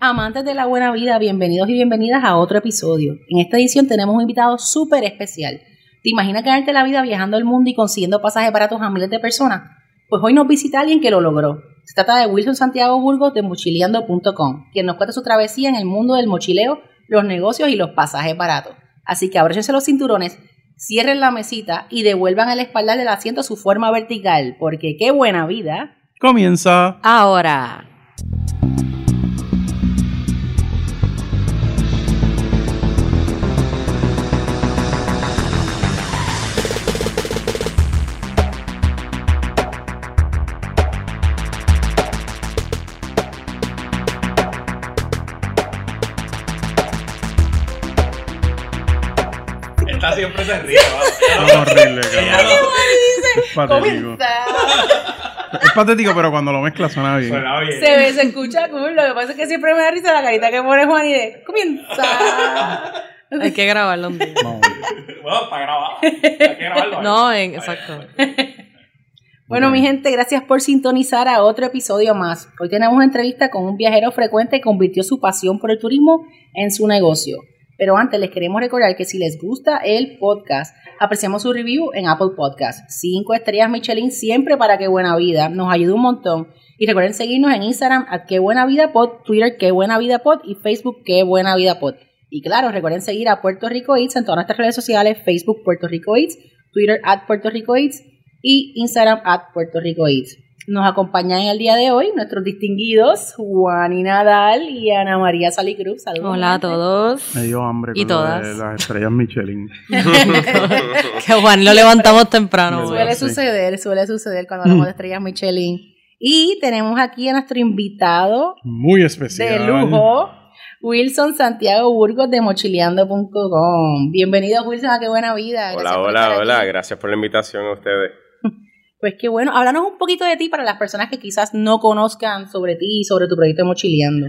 Amantes de la buena vida, bienvenidos y bienvenidas a otro episodio. En esta edición tenemos un invitado súper especial. ¿Te imaginas quedarte la vida viajando el mundo y consiguiendo pasajes baratos a miles de personas? Pues hoy nos visita alguien que lo logró. Se trata de Wilson Santiago Burgos de mochileando.com, quien nos cuenta su travesía en el mundo del mochileo, los negocios y los pasajes baratos. Así que abróchense los cinturones, cierren la mesita y devuelvan al espaldar del asiento su forma vertical, porque qué buena vida. Comienza. Ahora. Se ríe, Es horrible, cabrón. Es patético. Comienza. Es patético, pero cuando lo mezcla suena bien. Suena bien. Se ve, se escucha cool. Lo que pasa es que siempre me da risa la carita que pone Juan y de comienza. Hay que grabarlo un día. Vamos. Bueno, para grabar. Hay que grabarlo. No, en, exacto. Bueno, mi gente, gracias por sintonizar a otro episodio más. Hoy tenemos una entrevista con un viajero frecuente que convirtió su pasión por el turismo en su negocio. Pero antes les queremos recordar que si les gusta el podcast, apreciamos su review en Apple Podcast. Cinco estrellas Michelin siempre para que buena vida. Nos ayuda un montón. Y recuerden seguirnos en Instagram a que buena vida pod, Twitter que buena vida pod y Facebook que buena vida pod. Y claro, recuerden seguir a Puerto Rico Eats en todas nuestras redes sociales, Facebook Puerto Rico Eats, Twitter at Puerto Rico Eats y Instagram at Puerto Rico Eats. Nos acompañan el día de hoy nuestros distinguidos Juan y Nadal y Ana María Salicruz. Saludos. Hola a todos. Me dio hambre Y con lo de todas. las estrellas Michelin. Que Juan lo levantamos temprano. Güey. Suele Sí. suceder, suele suceder cuando hablamos de estrellas Michelin. Y tenemos aquí a nuestro invitado Muy especial. de lujo, Wilson Santiago Burgos de mochileando.com. Bienvenido Wilson a Qué Buena Vida. Gracias Hola, hola, hola. aquí. Gracias por la invitación a ustedes. Pues qué bueno. Háblanos un poquito de ti para las personas que quizás no conozcan sobre ti y sobre tu proyecto Mochileando.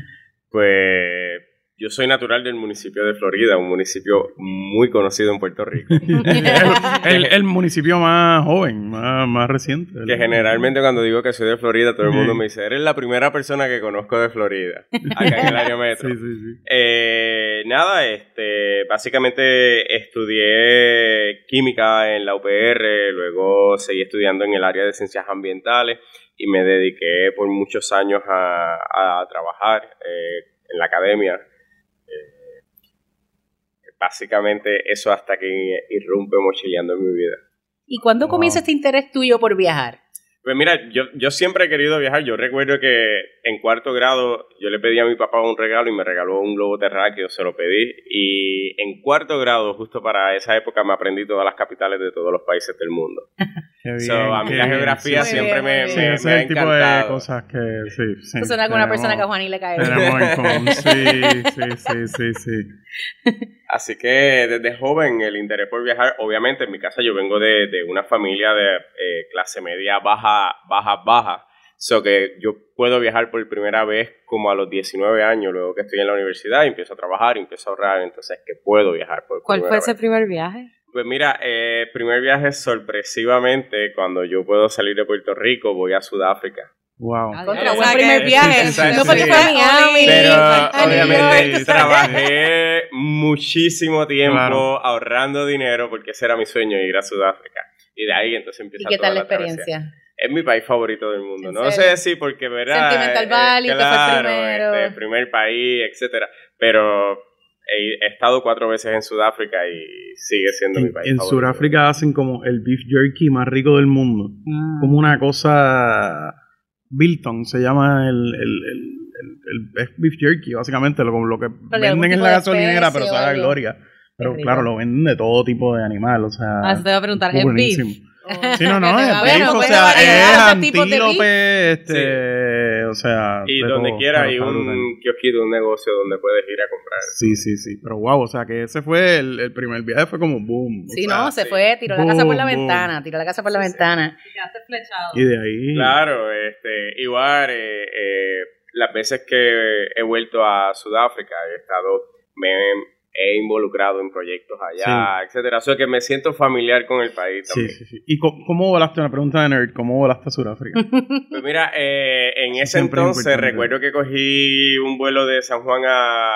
Pues yo soy natural del municipio de Florida, un municipio muy conocido en Puerto Rico. el, el municipio más joven, más, más reciente. que generalmente cuando digo que soy de Florida, todo el mundo me dice, eres la primera persona que conozco de Florida, acá en el área metro. Sí, sí, sí. Eh, nada, este, básicamente estudié química en la UPR, luego seguí estudiando en el área de ciencias ambientales y me dediqué por muchos años a, a trabajar eh, en la academia. Básicamente eso hasta que irrumpe mochileando en mi vida. ¿Y cuándo Wow. comienza este interés tuyo por viajar? Pues mira, yo, yo siempre he querido viajar. Yo recuerdo que en cuarto grado yo le pedí a mi papá un regalo y me regaló un globo terráqueo, se lo pedí. Y en cuarto grado, justo para esa época, me aprendí todas las capitales de todos los países del mundo. Qué bien. So, a mí la bien, geografía sí, siempre bien, me, Sí, me- bien. ese me ha es el tipo de encantado. cosas que sí, sí. Tú suena con una tenemos- persona que a Juan y le cae bien. Tenemos en común. Sí, sí, sí, sí, sí. Así que desde joven el interés por viajar, obviamente en mi casa yo vengo de, de una familia de eh, clase media baja, baja, baja. So que yo puedo viajar por primera vez como a los 19 años, luego que estoy en la universidad y empiezo a trabajar y empiezo a ahorrar, entonces que puedo viajar por ¿Cuál primera fue vez. ese primer viaje? Pues mira, eh, primer viaje sorpresivamente, cuando yo puedo salir de Puerto Rico, voy a Sudáfrica. Wow. Contra O buen primer viaje. No porque fue a Miami. Pero obviamente trabajé muchísimo tiempo Claro. ahorrando dinero porque ese era mi sueño, ir a Sudáfrica. Y de ahí entonces ¿Y empieza qué toda tal la travesía. experiencia? Es mi país favorito del mundo. ¿En No sé si porque, ¿verdad? Sentimental Eh, Valley, fue claro, primero. este, primer país, etcétera. Pero he, he estado cuatro veces en Sudáfrica y sigue siendo mi país en favorito. Sudáfrica hacen como el beef jerky más rico del mundo. Mm. Como una cosa. Bilton se llama el. el, el, el- el- es beef jerky, básicamente. Lo, lo que venden en la gasolinera, pero sabe a gloria. Pero claro, lo venden de todo tipo de animal. O sea. Ah, te iba a preguntar, ¿es buenísimo. beef? Sí, no, no, es va a haber, beef, no o sea, es antílope, este, o sea... Y de donde todo, quiera hay un kiosquito, un negocio donde puedes ir a comprar. Sí, sí, sí, pero wow, o sea, que ese fue el, el primer viaje, fue como boom. o Sí, sea, no, se sí. fue, tiró la casa por la Boom, ventana, tiró la casa por la Sí, sí. ventana. Y de ahí... Claro, este, igual, eh, eh, las veces que he vuelto a Sudáfrica, he estado, me, he involucrado en proyectos allá, etcétera. O sea que me siento familiar con el país Sí, también. sí, sí. ¿Y co- cómo volaste? Una pregunta de nerd. ¿Cómo volaste a Sudáfrica? Pues mira, eh, en ese Siempre entonces importante. recuerdo que cogí un vuelo de San Juan a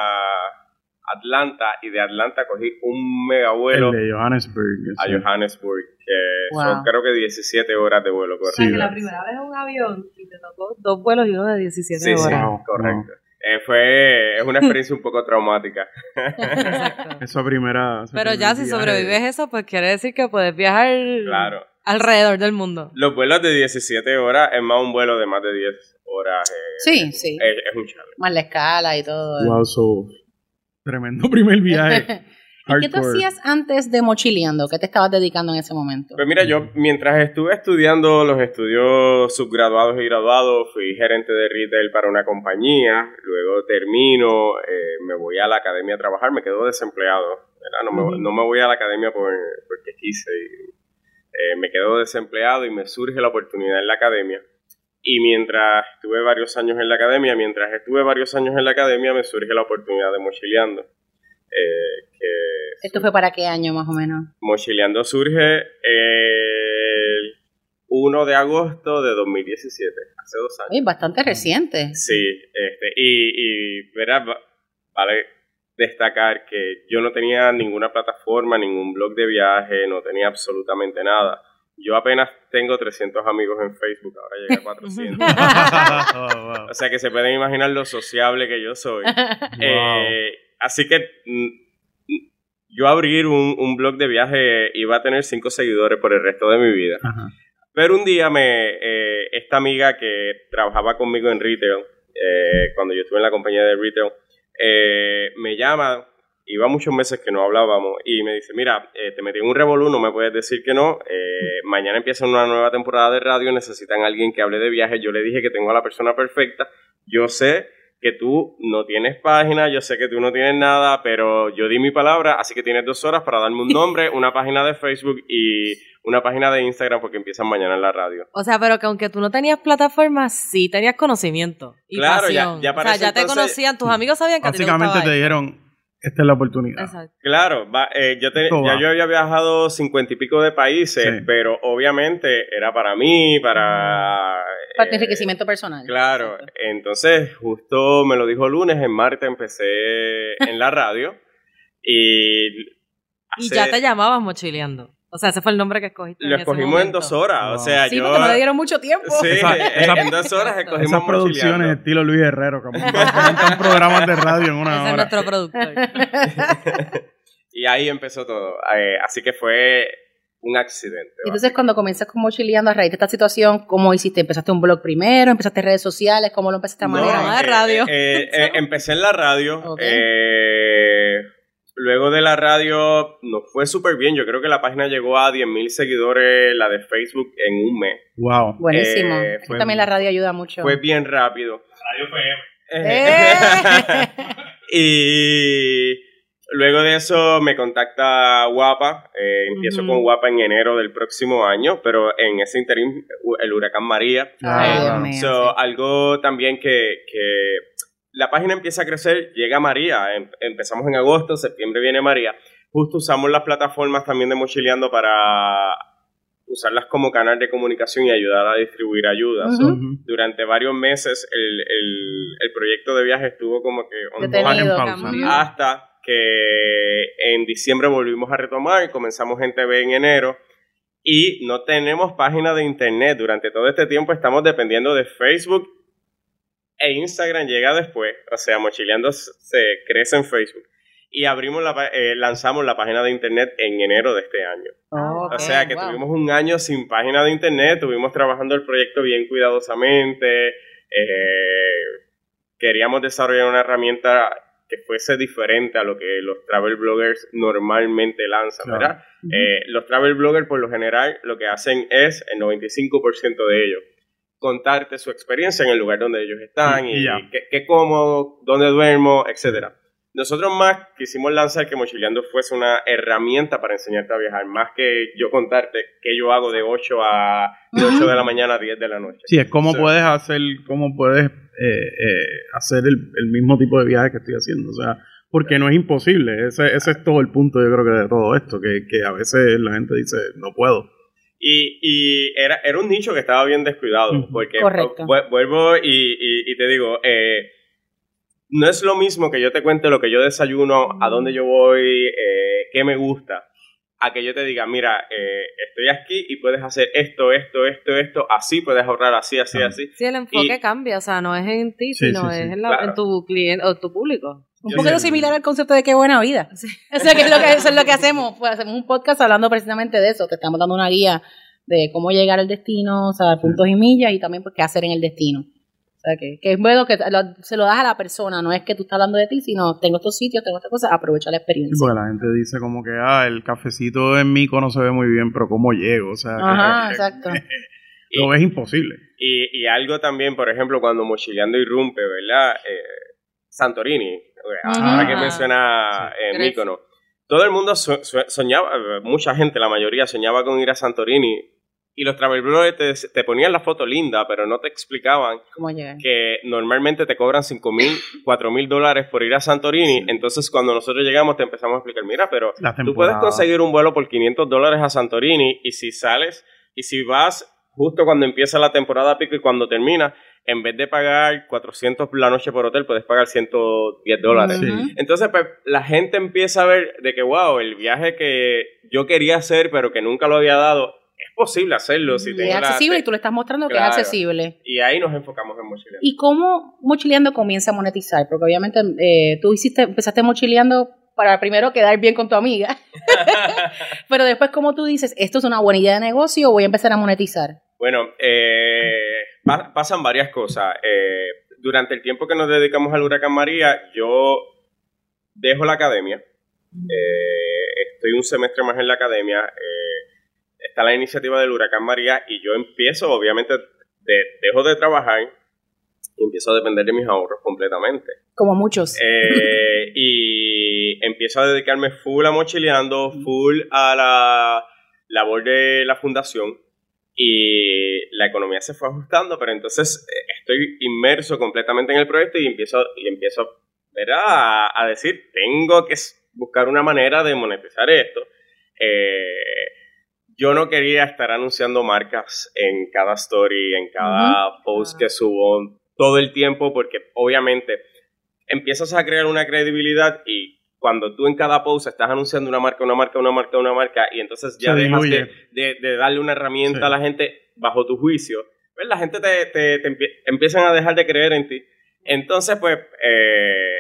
Atlanta y de Atlanta cogí un mega vuelo El de Johannesburg. a sí. Johannesburg, que Wow. son creo que 17 horas de vuelo. O correcto. sea, Sí, que la primera vez en un avión y te tocó dos vuelos y uno de 17 Sí, sí, horas. Wow, correcto. Eh, fue, es una experiencia un poco traumática. Exacto. Esa primera. Pero ya si sobrevives eso, pues quiere decir que puedes viajar Claro. alrededor del mundo. Los vuelos de 17 horas es más un vuelo de más de 10 horas. eh, Sí, sí. Es, es un challenge. Más la escala y todo. Wow, so. Tremendo primer viaje. ¿Y qué tú Hardcore. hacías antes de mochileando? ¿Qué te estabas dedicando en ese momento? Pues mira, yo mientras estuve estudiando los estudios subgraduados y graduados, fui gerente de retail para una compañía, luego termino, eh, me voy a la academia a trabajar, me quedo desempleado. No, me, Ujú. no me voy a la academia por, porque quise, y, eh, me quedo desempleado y me surge la oportunidad en la academia. Y mientras estuve varios años en la academia, mientras estuve varios años en la academia, me surge la oportunidad de mochileando. eh, que ¿Esto fue para qué año más o menos? Mochileando surge el 1 de agosto de 2017, hace dos años. Uy, bastante reciente. Sí, este, y, y verás, va- vale destacar que yo no tenía ninguna plataforma, ningún blog de viaje, no tenía absolutamente nada. Yo apenas tengo 300 amigos en Facebook, ahora llegué a 400. Oh, wow. o sea que se pueden imaginar lo sociable que yo soy. Eh, así que mm, yo abrir un, un blog de viaje iba a tener cinco seguidores por el resto de mi vida. Ajá. Pero un día me eh, esta amiga que trabajaba conmigo en retail, eh, cuando yo estuve en la compañía de retail, eh, me llama, iba muchos meses que no hablábamos, y me dice, mira, eh, te metí en un revolú, no me puedes decir que no, mañana empieza una nueva temporada de radio, necesitan a alguien que hable de viajes, yo le dije que tengo a la persona perfecta, yo sé que tú no tienes página, yo sé que tú no tienes nada, pero yo di mi palabra, así que tienes dos horas para darme un nombre, una página de Facebook y una página de Instagram porque empiezan mañana en la radio. O sea, pero que aunque tú no tenías plataforma, sí tenías conocimiento y Claro, ya- pasión. ya para o sea, ya te conocían, tus amigos sabían que a ti te Básicamente te esto. dijeron: Esta es la oportunidad. Exacto. Claro, va- eh, yo te- ya va. yo había viajado cincuenta y pico de países, Sí. pero obviamente era para mí, para... Para tu eh, enriquecimiento personal. Claro, entonces justo me lo dijo lunes, en martes empecé en la radio y... Y ya te llamabas mochileando. O sea, ese fue el nombre que escogiste. Lo escogimos en dos horas, o sea, Sí, yo... porque no le dieron mucho tiempo. Sí, Esa- eh, esa- en dos horas escogimos Esas producciones estilo Luis Herrero, como que presentan programas de radio en una Ese es hora. nuestro productor. Y ahí empezó todo. Eh, así que fue un accidente. Entonces, cuando comienzas con mochileando a raíz de esta situación, ¿cómo hiciste? ¿Empezaste un blog primero? ¿Empezaste redes sociales? ¿Cómo lo empezaste a No, manejar? de eh, radio. eh, eh, empecé en la radio. Ok. Eh, luego de la radio nos fue súper bien. Yo creo que la página llegó a 10.000 seguidores, la de Facebook, en un mes. Wow. Buenísimo. Eh, Es que fue- también la radio ayuda mucho. Fue bien rápido. Radio FM. ¡Eh! y luego de eso me contacta Guapa. eh, empiezo con Guapa en enero del próximo año, pero en ese interín el huracán María. Ay, Ah, Dios wow. mío. So, sí. algo también que, que la página empieza a crecer, llega María, em- empezamos en agosto, septiembre viene María. Justo usamos las plataformas también de Mochileando para usarlas como canal de comunicación y ayudar a distribuir ayuda. So, Ujú. Ujú. durante varios meses el, el- el proyecto de viaje estuvo como que on Detenido. pausa. Hasta que en diciembre volvimos a retomar, comenzamos en TV en enero y no tenemos página de internet. Durante todo este tiempo estamos dependiendo de Facebook e Instagram llega después, o sea, Mochileando se crece en Facebook. Y abrimos la, eh, lanzamos la página de internet en enero de este año. Oh, O sea que wow. tuvimos un año sin página de internet, tuvimos trabajando el proyecto bien cuidadosamente, eh, queríamos desarrollar una herramienta que fuese diferente a lo que los travel bloggers normalmente lanzan, Claro. ¿verdad? Eh, los travel bloggers por lo general lo que hacen es, el 95% de ellos, contarte su experiencia en el lugar donde ellos están Y- y, y ya. qué, qué como, dónde duermo, etcétera. Nosotros más quisimos lanzar que Mochileando fuese una herramienta para enseñarte a viajar, más que yo contarte qué yo hago de 8 a de 8 de la mañana a 10 de la noche. Sí, es cómo puedes hacer, cómo puedes eh, eh, hacer el, el mismo tipo de viaje que estoy haciendo. O sea, Porque no es imposible. Ese, ese es todo el punto, yo creo que de todo esto. Que, que a veces la gente dice, no puedo. Y, y era, era un nicho que estaba bien descuidado. Porque Correcto. vu- vuelvo y, y- y te digo, eh, no es lo mismo que yo te cuente lo que yo desayuno, a dónde yo voy, eh, qué me gusta, a que yo te diga, mira, eh, estoy aquí y puedes hacer esto, esto, esto, esto, así puedes ahorrar, así, así, así. Sí, el enfoque Y- cambia, o sea, no es en ti, Sí, sino sí, sí. es en, la- Claro. en tu cliente o tu público. Un Yo poquito similar al concepto de qué buena vida. O sea, que es lo que, eso es lo que hacemos. Pues hacemos un podcast hablando precisamente de eso. Te estamos dando una guía de cómo llegar al destino, o sea, puntos y millas, y también pues, qué hacer en el destino. O sea, que, que es bueno que lo- se lo das a la persona, no es que tú estás hablando de ti, sino tengo estos sitios, tengo estas cosas, aprovecha la Sí, experiencia. porque la gente dice como que, ah, el cafecito en Mico no se ve muy bien, pero ¿cómo llego? O sea, Ajá, que- exacto. lo ves imposible. Y, y algo también, por ejemplo, cuando Mochileando irrumpe, ¿verdad? Eh, Santorini, ahora que menciona eh, Grecia. Mícono. Todo el mundo so- so- soñaba, eh, mucha gente, la mayoría, soñaba con ir a Santorini. Y los travel bloggers te, te ponían la foto linda, pero no te explicaban ¿Cómo que normalmente te cobran 5 mil, 4 mil dólares por ir a Santorini. Sí. Entonces, cuando nosotros llegamos, te empezamos a explicar, mira, pero tú puedes conseguir un vuelo por 500 dólares a Santorini y si sales y si vas justo cuando empieza la temporada pico y cuando termina, en vez de pagar 400 la noche por hotel, puedes pagar 110 dólares. Sí. Entonces, pues, la gente empieza a ver de que, wow, el viaje que yo quería hacer, pero que nunca lo había dado, es posible hacerlo. Si es la- accesible y tú le estás mostrando que es accesible. y ahí nos enfocamos en mochileando. ¿Y cómo Mochileando comienza a monetizar? Porque obviamente eh, tú hiciste, empezaste mochileando para primero quedar bien con tu amiga. Pero después, ¿cómo tú dices, esto es una buena idea de negocio o voy a empezar a monetizar? Bueno, eh, pa- pasan varias cosas. Eh, durante el tiempo que nos dedicamos al huracán María, yo dejo la academia. Eh, estoy un semestre más en la academia. está la iniciativa del huracán María y yo empiezo, obviamente, de- dejo de trabajar y empiezo a depender de mis ahorros completamente. Como muchos. Y empiezo a dedicarme full a mochileando, full a la labor de la fundación y la economía se fue ajustando, pero entonces eh, estoy inmerso completamente en el proyecto y empiezo, y empiezo. A, a decir, tengo que buscar una manera de monetizar esto. Eh, yo no quería estar anunciando marcas en cada story, en cada post que subo todo el tiempo, porque obviamente empiezas a crear una credibilidad y cuando tú en cada post estás anunciando una marca, una marca, una marca, una marca, y entonces ya dejas de, diluye. de- de darle una herramienta Sí. a la gente bajo tu juicio, pues la gente te, te- te empie- empiezan a dejar de creer en ti. Entonces, pues, eh,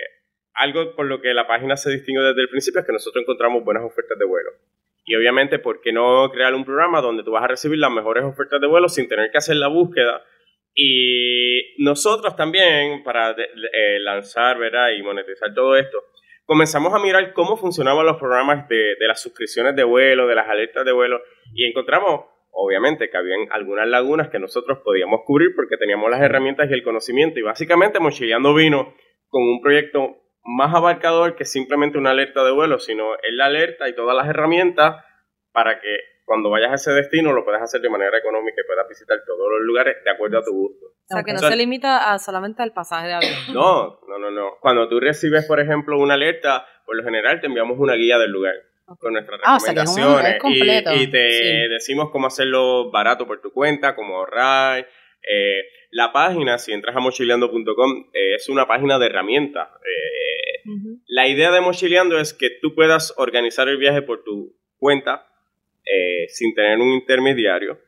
algo por lo que la página se distingue desde el principio es que nosotros encontramos buenas ofertas de vuelo. Y obviamente, ¿por qué no crear un programa donde tú vas a recibir las mejores ofertas de vuelo sin tener que hacer la búsqueda? Y nosotros también, para de- eh, lanzar ¿verdad? y monetizar todo esto, comenzamos a mirar cómo funcionaban los programas de, de las suscripciones de vuelo, de las alertas de vuelo, y encontramos, obviamente, que habían algunas lagunas que nosotros podíamos cubrir porque teníamos las herramientas y el conocimiento. Y básicamente Mochileando vino con un proyecto más abarcador que simplemente una alerta de vuelo, sino es la alerta y todas las herramientas para que cuando vayas a ese destino lo puedas hacer de manera económica y puedas visitar todos los lugares de acuerdo a tu gusto. O sea, que no O sea, se limita a solamente al pasaje de avión. No, no, no, no. Cuando tú recibes, por ejemplo, una alerta, por lo general te enviamos una guía del lugar con nuestras Ah, o sea, que es un- recomendaciones es y, y te Sí. decimos cómo hacerlo barato por tu cuenta, cómo ahorrar. Eh, la página, si entras a mochileando.com, eh, es una página de herramientas. Eh, la idea de Mochileando es que tú puedas organizar el viaje por tu cuenta eh, sin tener un intermediario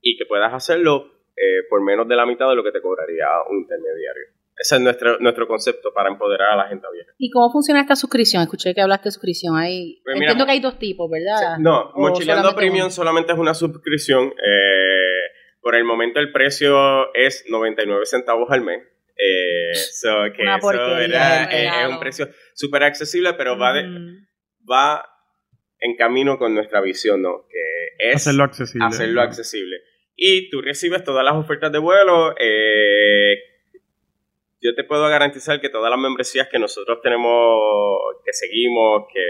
y que puedas hacerlo eh, por menos de la mitad de lo que te cobraría un intermediario. Ese es nuestro, nuestro concepto para empoderar a la gente a viajar. ¿Y cómo funciona esta suscripción? Escuché que hablaste de suscripción. Hay, Pues mira, entiendo que hay dos tipos, ¿verdad? No, ¿O Mochileando Premium solamente es una suscripción. eh, por el momento el precio es 99 centavos al mes. Eh, so que Una eso era- eh, es un precio súper accesible, pero va, de- Mm. va en camino con nuestra visión, ¿no? Que es Hacerlo accesible. hacerlo accesible. Y tú recibes todas las ofertas de vuelo. eh, yo te puedo garantizar que todas las membresías que nosotros tenemos, que seguimos, que,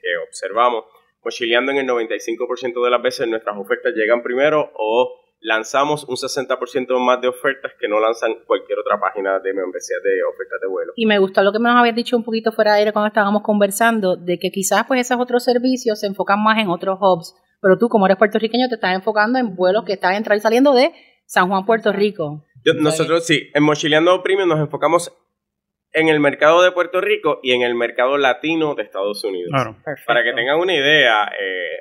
que observamos, mochileando en el 95% de las veces nuestras ofertas llegan primero o lanzamos un 60% más de ofertas que no lanzan cualquier otra página de membresía de ofertas de vuelo. Y me gustó lo que nos habías dicho un poquito fuera de aire cuando estábamos conversando, de que quizás pues esos otros servicios se enfocan más en otros hubs, pero tú como eres puertorriqueño te estás enfocando en vuelos que están entrando y saliendo de San Juan, Puerto Rico. Yo- nosotros sí, en Mochileando Premium nos enfocamos en el mercado de Puerto Rico y en el mercado latino de Estados Unidos. Claro. Perfecto. Para que tengan una idea, eh,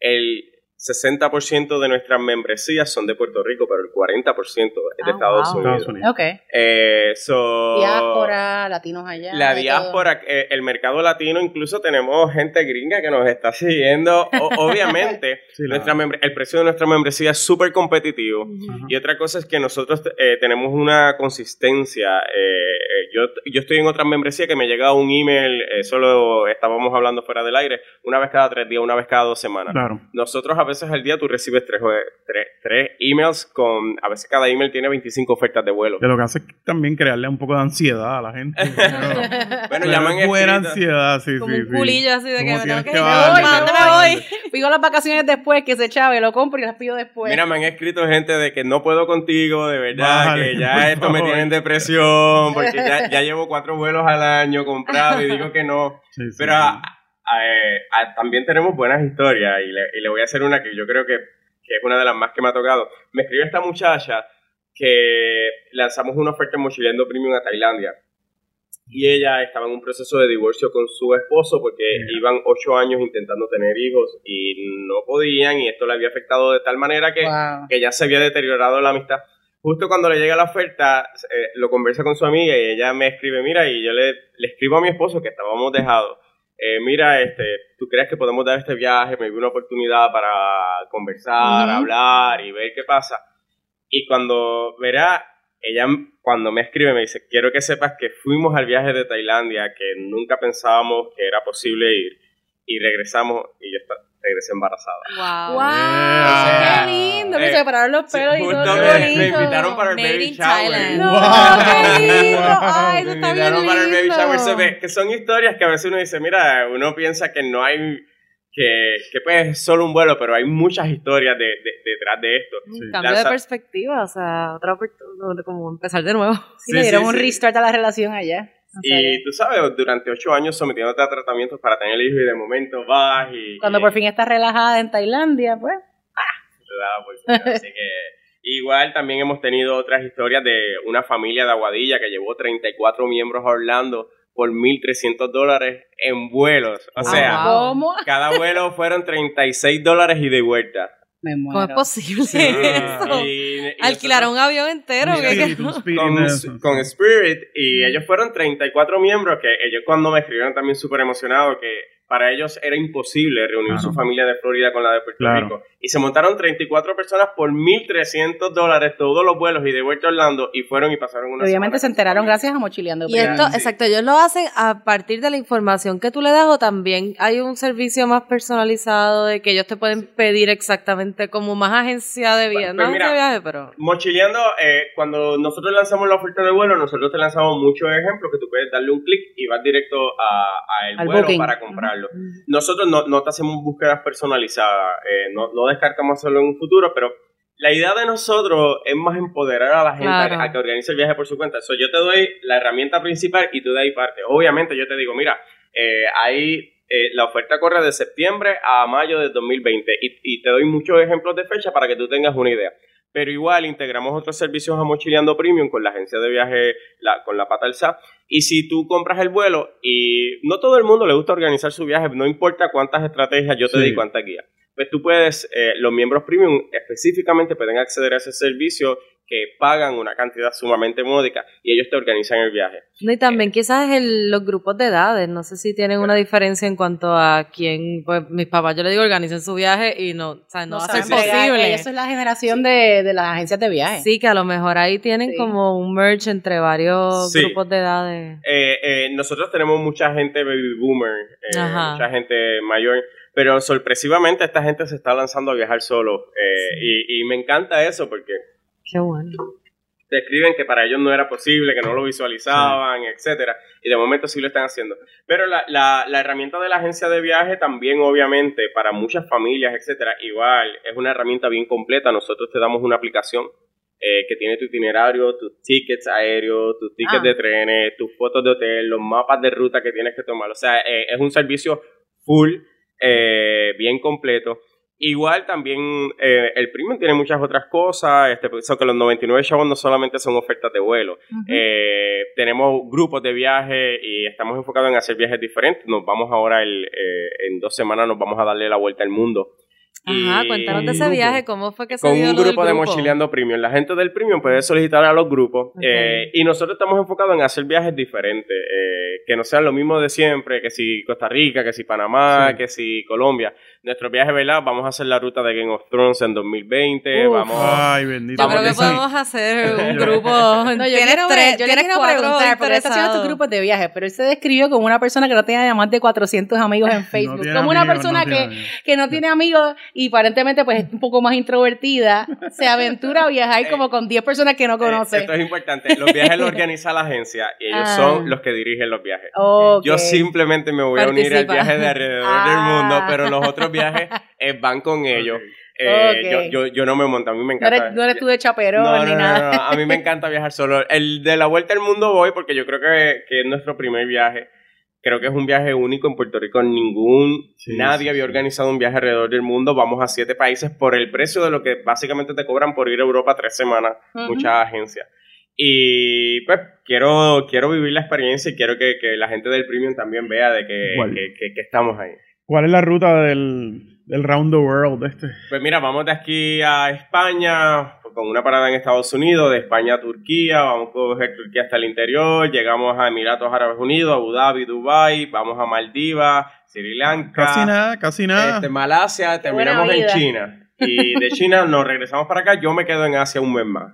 el 60% de nuestras membresías son de Puerto Rico, pero el 40% es de Ah, Estados wow. Unidos. Estados Unidos. Ok. Eh, so- Diáspora, latinos allá. La diáspora, eh, el mercado latino, incluso tenemos gente gringa que nos está siguiendo. O- obviamente, Sí, nuestra membre- el precio de nuestra membresía es súper competitivo. Y otra cosa es que nosotros eh, tenemos una consistencia. eh, eh, yo, yo estoy en otra membresía que me llega un email, eso lo estábamos hablando fuera del aire, una vez cada tres días, una vez cada dos semanas. Claro. Nosotros a veces al día tú recibes tres, tres, tres emails con, a veces cada email tiene 25 ofertas de vuelo. Que lo que hace es también crearle un poco de ansiedad a la gente. Bueno, pero llaman buena ansiedad, sí, Como sí, un sí. culillo así de que me tengo que que ir, bajar, ¿para dónde tienes me voy? Pido las vacaciones después, que se chave, lo compro y las pido después. Mira, me han escrito gente de que no puedo contigo, de verdad, Bájale, que ya esto me favor. tiene en depresión, porque ya, ya llevo cuatro vuelos al año comprados y digo que no. Sí, sí, Pero sí. Eh, a- también tenemos buenas historias y le, y le voy a hacer una que yo creo que, que es una de las más que me ha tocado. Me escribió esta muchacha que lanzamos una oferta en Mochileando Premium a Tailandia. Y ella estaba en un proceso de divorcio con su esposo porque iban ocho años intentando tener hijos y no podían y esto le había afectado de tal manera que Wow. que ya se había deteriorado la amistad. Justo cuando le llega la oferta, eh, lo conversa con su amiga y ella me escribe, mira, y yo le, le escribo a mi esposo que estábamos dejados, eh, mira, este, ¿tú crees que podemos dar este viaje? Me dio una oportunidad para conversar, Ujú. hablar y ver qué pasa. Y cuando verá, ella cuando me escribe me dice, quiero que sepas que fuimos al viaje de Tailandia, que nunca pensábamos que era posible ir, y regresamos y yo esta- regresé embarazada. Wow. ¡Wow! Yeah. ¡Qué lindo! Me Eh, separaron los Sí, pelos y justo todo. me, me invitaron para el Made baby shower. No, Wow. qué lindo. Ay, eso Me está bien invitaron para el baby shower. Que son historias que a veces uno dice, mira, uno piensa que no hay, que, que pues es solo un vuelo, pero hay muchas historias de, de- detrás de esto. Un Sí. cambio Lanza- de perspectiva, o sea, otra oportunidad, como empezar de nuevo. Sí, le Sí, dieron sí, un sí. restart a la relación allá. Y tú sabes, durante ocho años sometiéndote a tratamientos para tener hijos y de momento vas y... Cuando y- por fin estás relajada en Tailandia, pues. oportunidad. Así que igual también hemos tenido otras historias de una familia de Aguadilla que llevó 34 miembros a Orlando por 1.300 dólares en vuelos. O Ah, sea, cada vuelo fueron 36 dólares y de vuelta. Me ¿Cómo es posible Sí, eso? y- y Alquilaron un avión entero. Con Spirit y ellos fueron 34 miembros que ellos cuando me escribieron también súper emocionados que para ellos era imposible reunir Claro. su familia de Florida con la de Puerto Claro. Rico y se montaron 34 personas por 1.300 dólares todos los vuelos y de vuelta a Orlando y fueron y pasaron una Obviamente semana se enteraron gracias a Mochileando. Y esto, sí. exacto, ellos lo hacen a partir de la información que tú le das o también hay un servicio más personalizado de que ellos te pueden pedir exactamente como más agencia de viaje, Pues no mira, agencia de viaje, pero... Mochileando, eh, cuando nosotros lanzamos la oferta de vuelo, nosotros te lanzamos muchos ejemplos que tú puedes darle un clic y vas directo a, a el Al vuelo booking. para comprarlo. Nosotros no, no te hacemos búsquedas personalizadas, eh, no, no descartamos hacerlo en un futuro, pero la idea de nosotros es más empoderar a la gente Claro. a, a que organice el viaje por su cuenta. So, yo te doy la herramienta principal y tú de ahí parte. Obviamente yo te digo, mira, eh, ahí eh, la oferta corre de septiembre a mayo de 2020 y, y te doy muchos ejemplos de fecha para que tú tengas una idea. Pero igual integramos otros servicios a Mochileando Premium con la agencia de viaje, la- con la pata al SAP. Y si tú compras el vuelo y no todo el mundo le gusta organizar su viaje, no importa cuántas estrategias yo te Sí. di, cuántas guías. Pues tú puedes, eh, los miembros premium específicamente pueden acceder a ese servicio que pagan una cantidad sumamente módica y ellos te organizan el viaje. No, y también quizás el- los grupos de edades, no sé si tienen una diferencia en cuanto a quién, pues mis papás, yo le digo organicen su viaje y no, o sea, no, va a ser posible. Eso es la generación de, de las agencias de viaje. Sí, que a lo mejor ahí tienen Sí. como un merge entre varios Sí. grupos de edades. Eh, eh, nosotros tenemos mucha gente baby boomer, eh, mucha gente mayor, pero sorpresivamente esta gente se está lanzando a viajar solo eh, y, y me encanta eso porque Qué bueno. describen que para ellos no era posible, que no lo visualizaban, etcétera, y de momento sí lo están haciendo. Pero la, la, la herramienta de la agencia de viaje también, obviamente, para muchas familias, etcétera, igual es una herramienta bien completa. Nosotros te damos una aplicación eh, que tiene tu itinerario, tus tickets aéreos, tus tickets Ah. de trenes, tus fotos de hotel, los mapas de ruta que tienes que tomar. O sea, eh, es un servicio full, eh, bien completo. Igual también eh, el premium tiene muchas otras cosas, este, so que los 99 chavos no solamente son ofertas de vuelo, eh, tenemos grupos de viaje y estamos enfocados en hacer viajes diferentes. Nos vamos ahora, el, eh, en dos semanas nos vamos a darle la vuelta al mundo. Ajá, cuéntanos de ese grupo. viaje, ¿cómo fue que se con dio un lo del grupo de mochileando premium. La gente del premium puede solicitar a los grupos eh, y nosotros estamos enfocados en hacer viajes diferentes, eh, que no sean lo mismo de siempre, que si Costa Rica, que si Panamá, Sí. que si Colombia. Nuestro viaje, ¿verdad? Vamos a hacer la ruta de Game of Thrones en 2020, Uf. vamos... Ay, bendito. Yo creo Vamos que podemos hacer un grupo. No, yo Tienes tres, yo tienes cuatro preguntar, porque él está haciendo interesados. grupos de viajes, pero él se describió como una persona que no tenía más de 400 amigos en Facebook. como una persona no que, que no tiene amigos y aparentemente pues es un poco más introvertida, se aventura a viajar como con 10 personas que no Eh, conoce. esto es importante. Los viajes los organiza la agencia y ellos Ah. son los que dirigen los viajes. Yo simplemente me voy a unir al viaje de alrededor Ah. del mundo, pero los otros viajes eh, van con ellos. Eh, yo, yo, yo no me monto, a mí me No encanta. eres, no eres tú de chaperón No, ni no, no, nada. no, no, A mí me encanta viajar solo. El de la vuelta al mundo voy porque yo creo que, que es nuestro primer viaje. Creo que es un viaje único en Puerto Rico. Ningún, Sí, nadie sí, había sí. organizado un viaje alrededor del mundo. Vamos a siete países por el precio de lo que básicamente te cobran por ir a Europa tres semanas. Ujú. Muchas agencias. Y pues quiero, quiero vivir la experiencia y quiero que, que la gente del Premium también vea de que, que, que- que estamos ahí. ¿Cuál es la ruta del, del Round the World este? Pues mira, vamos de aquí a España con una parada en Estados Unidos, de España a Turquía, vamos a coger Turquía hasta el interior, llegamos a Emiratos Árabes Unidos, Abu Dhabi, Dubai, vamos a Maldivas, Sri Lanka, Casi nada, casi nada. este, Malasia, terminamos en. China. Y de China nos regresamos para acá, yo me quedo en Asia un mes más.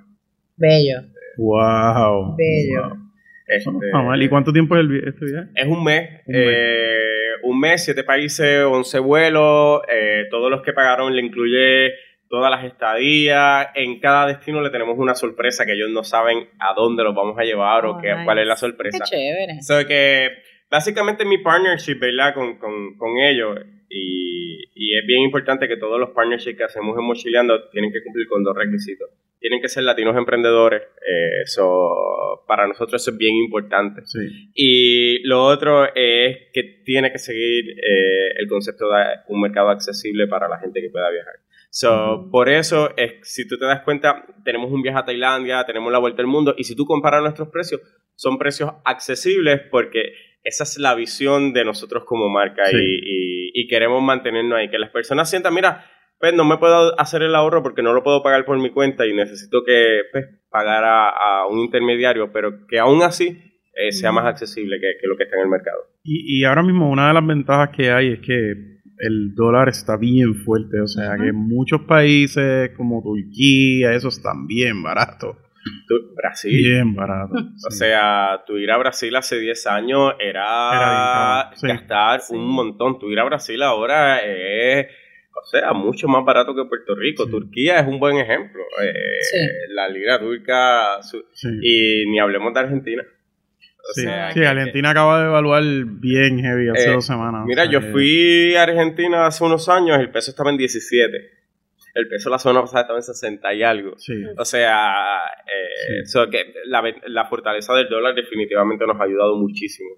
Bello, Wow. bello. No Este, está mal. ¿Y cuánto tiempo es el, este viaje? Es un mes, Un mes. eh, un mes, siete países, once vuelos, eh, todos los que pagaron le incluye todas las estadías, en cada destino le tenemos una sorpresa que ellos no saben a dónde los vamos a llevar o Oh, qué, nice. cuál es la Qué sorpresa. chévere. So que básicamente mi partnership, ¿verdad? Con, con, con ellos y, y es bien importante que todos los partnerships que hacemos en Mochileando tienen que cumplir con dos requisitos. Tienen que ser latinos emprendedores, eh, eso para nosotros eso es bien importante. Sí. Y lo otro es que tiene que seguir eh, el concepto de un mercado accesible para la gente que pueda viajar. So, Por eso, es, si tú te das cuenta, tenemos un viaje a Tailandia, tenemos la vuelta al mundo, y si tú comparas nuestros precios, son precios accesibles porque esa es la visión de nosotros como marca Sí. y, y- y queremos mantenernos ahí. Que las personas sientan, mira, pues no me puedo hacer el ahorro porque no lo puedo pagar por mi cuenta y necesito que pues, pagar a, a un intermediario, pero que aún así eh, sea más accesible que, que lo que está en el mercado. Y, y ahora mismo una de las ventajas que hay es que el dólar está bien fuerte. O sea, que muchos países como Turquía, esos están bien baratos. Tú- Brasil. Bien baratos. O sea, tú ir a Brasil hace 10 años era, sí. gastar Sí. un montón. Tú ir a Brasil ahora es, o sea, mucho más barato que Puerto Rico. Sí. Turquía es un buen ejemplo. Eh, Sí. La lira turca, su- Sí. y ni hablemos de Argentina. O Sí, sea, sí, que- Argentina acaba de evaluar bien heavy hace Eh, dos semanas. Mira, o sea yo fui a Argentina hace unos años, el peso estaba en 17. El peso la semana pasada estaba en 60 y algo. Sí. O sea, eh, Sí. so que la, la fortaleza del dólar definitivamente nos ha ayudado muchísimo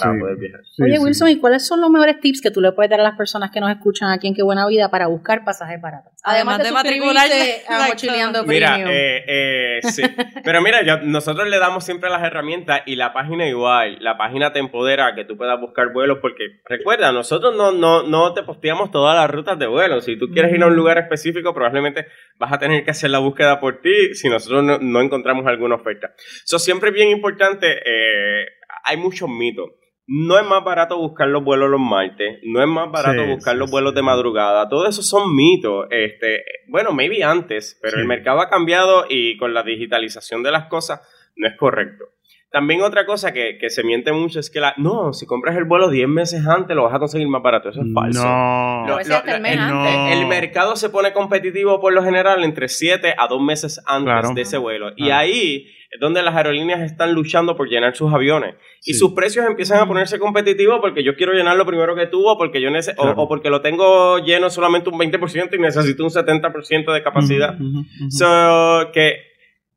para Sí. poder viajar. Sí, Oye, sí. Wilson, ¿y cuáles son los mejores tips que tú le puedes dar a las personas que nos escuchan aquí en Qué Buena Vida para buscar pasajes baratos? Además de matricularse. a. Mochileando Mira, Premium. eh, eh, sí. Pero mira, yo- nosotros le damos siempre las herramientas y la página igual. La página te empodera que tú puedas buscar vuelos porque, recuerda, nosotros no, no, no te posteamos todas las rutas de vuelo. Si tú quieres ir a un lugar específico, probablemente vas a tener que hacer la búsqueda por ti si nosotros no, no encontramos alguna oferta. Eso siempre es bien importante. eh, hay muchos mitos. No es más barato buscar los vuelos los martes, no es más barato Sí, buscar sí, los vuelos sí. de madrugada, todo eso son mitos. Este, bueno, maybe antes, pero Sí. el mercado ha cambiado y con la digitalización de las cosas no es correcto. También otra cosa que, que se miente mucho es que la, no, si compras el vuelo 10 meses antes lo vas a conseguir más barato. Eso es falso. No. Hasta el mes no. antes. El mercado se pone competitivo por lo general entre 7 a 2 meses antes Claro. de ese vuelo. Y Claro. ahí es donde las aerolíneas están luchando por llenar sus aviones. Y sus precios empiezan a ponerse competitivos porque yo quiero llenarlo primero que tú o porque, yo o- Claro. o, porque lo tengo lleno solamente un 20% y necesito un 70% de capacidad. So, que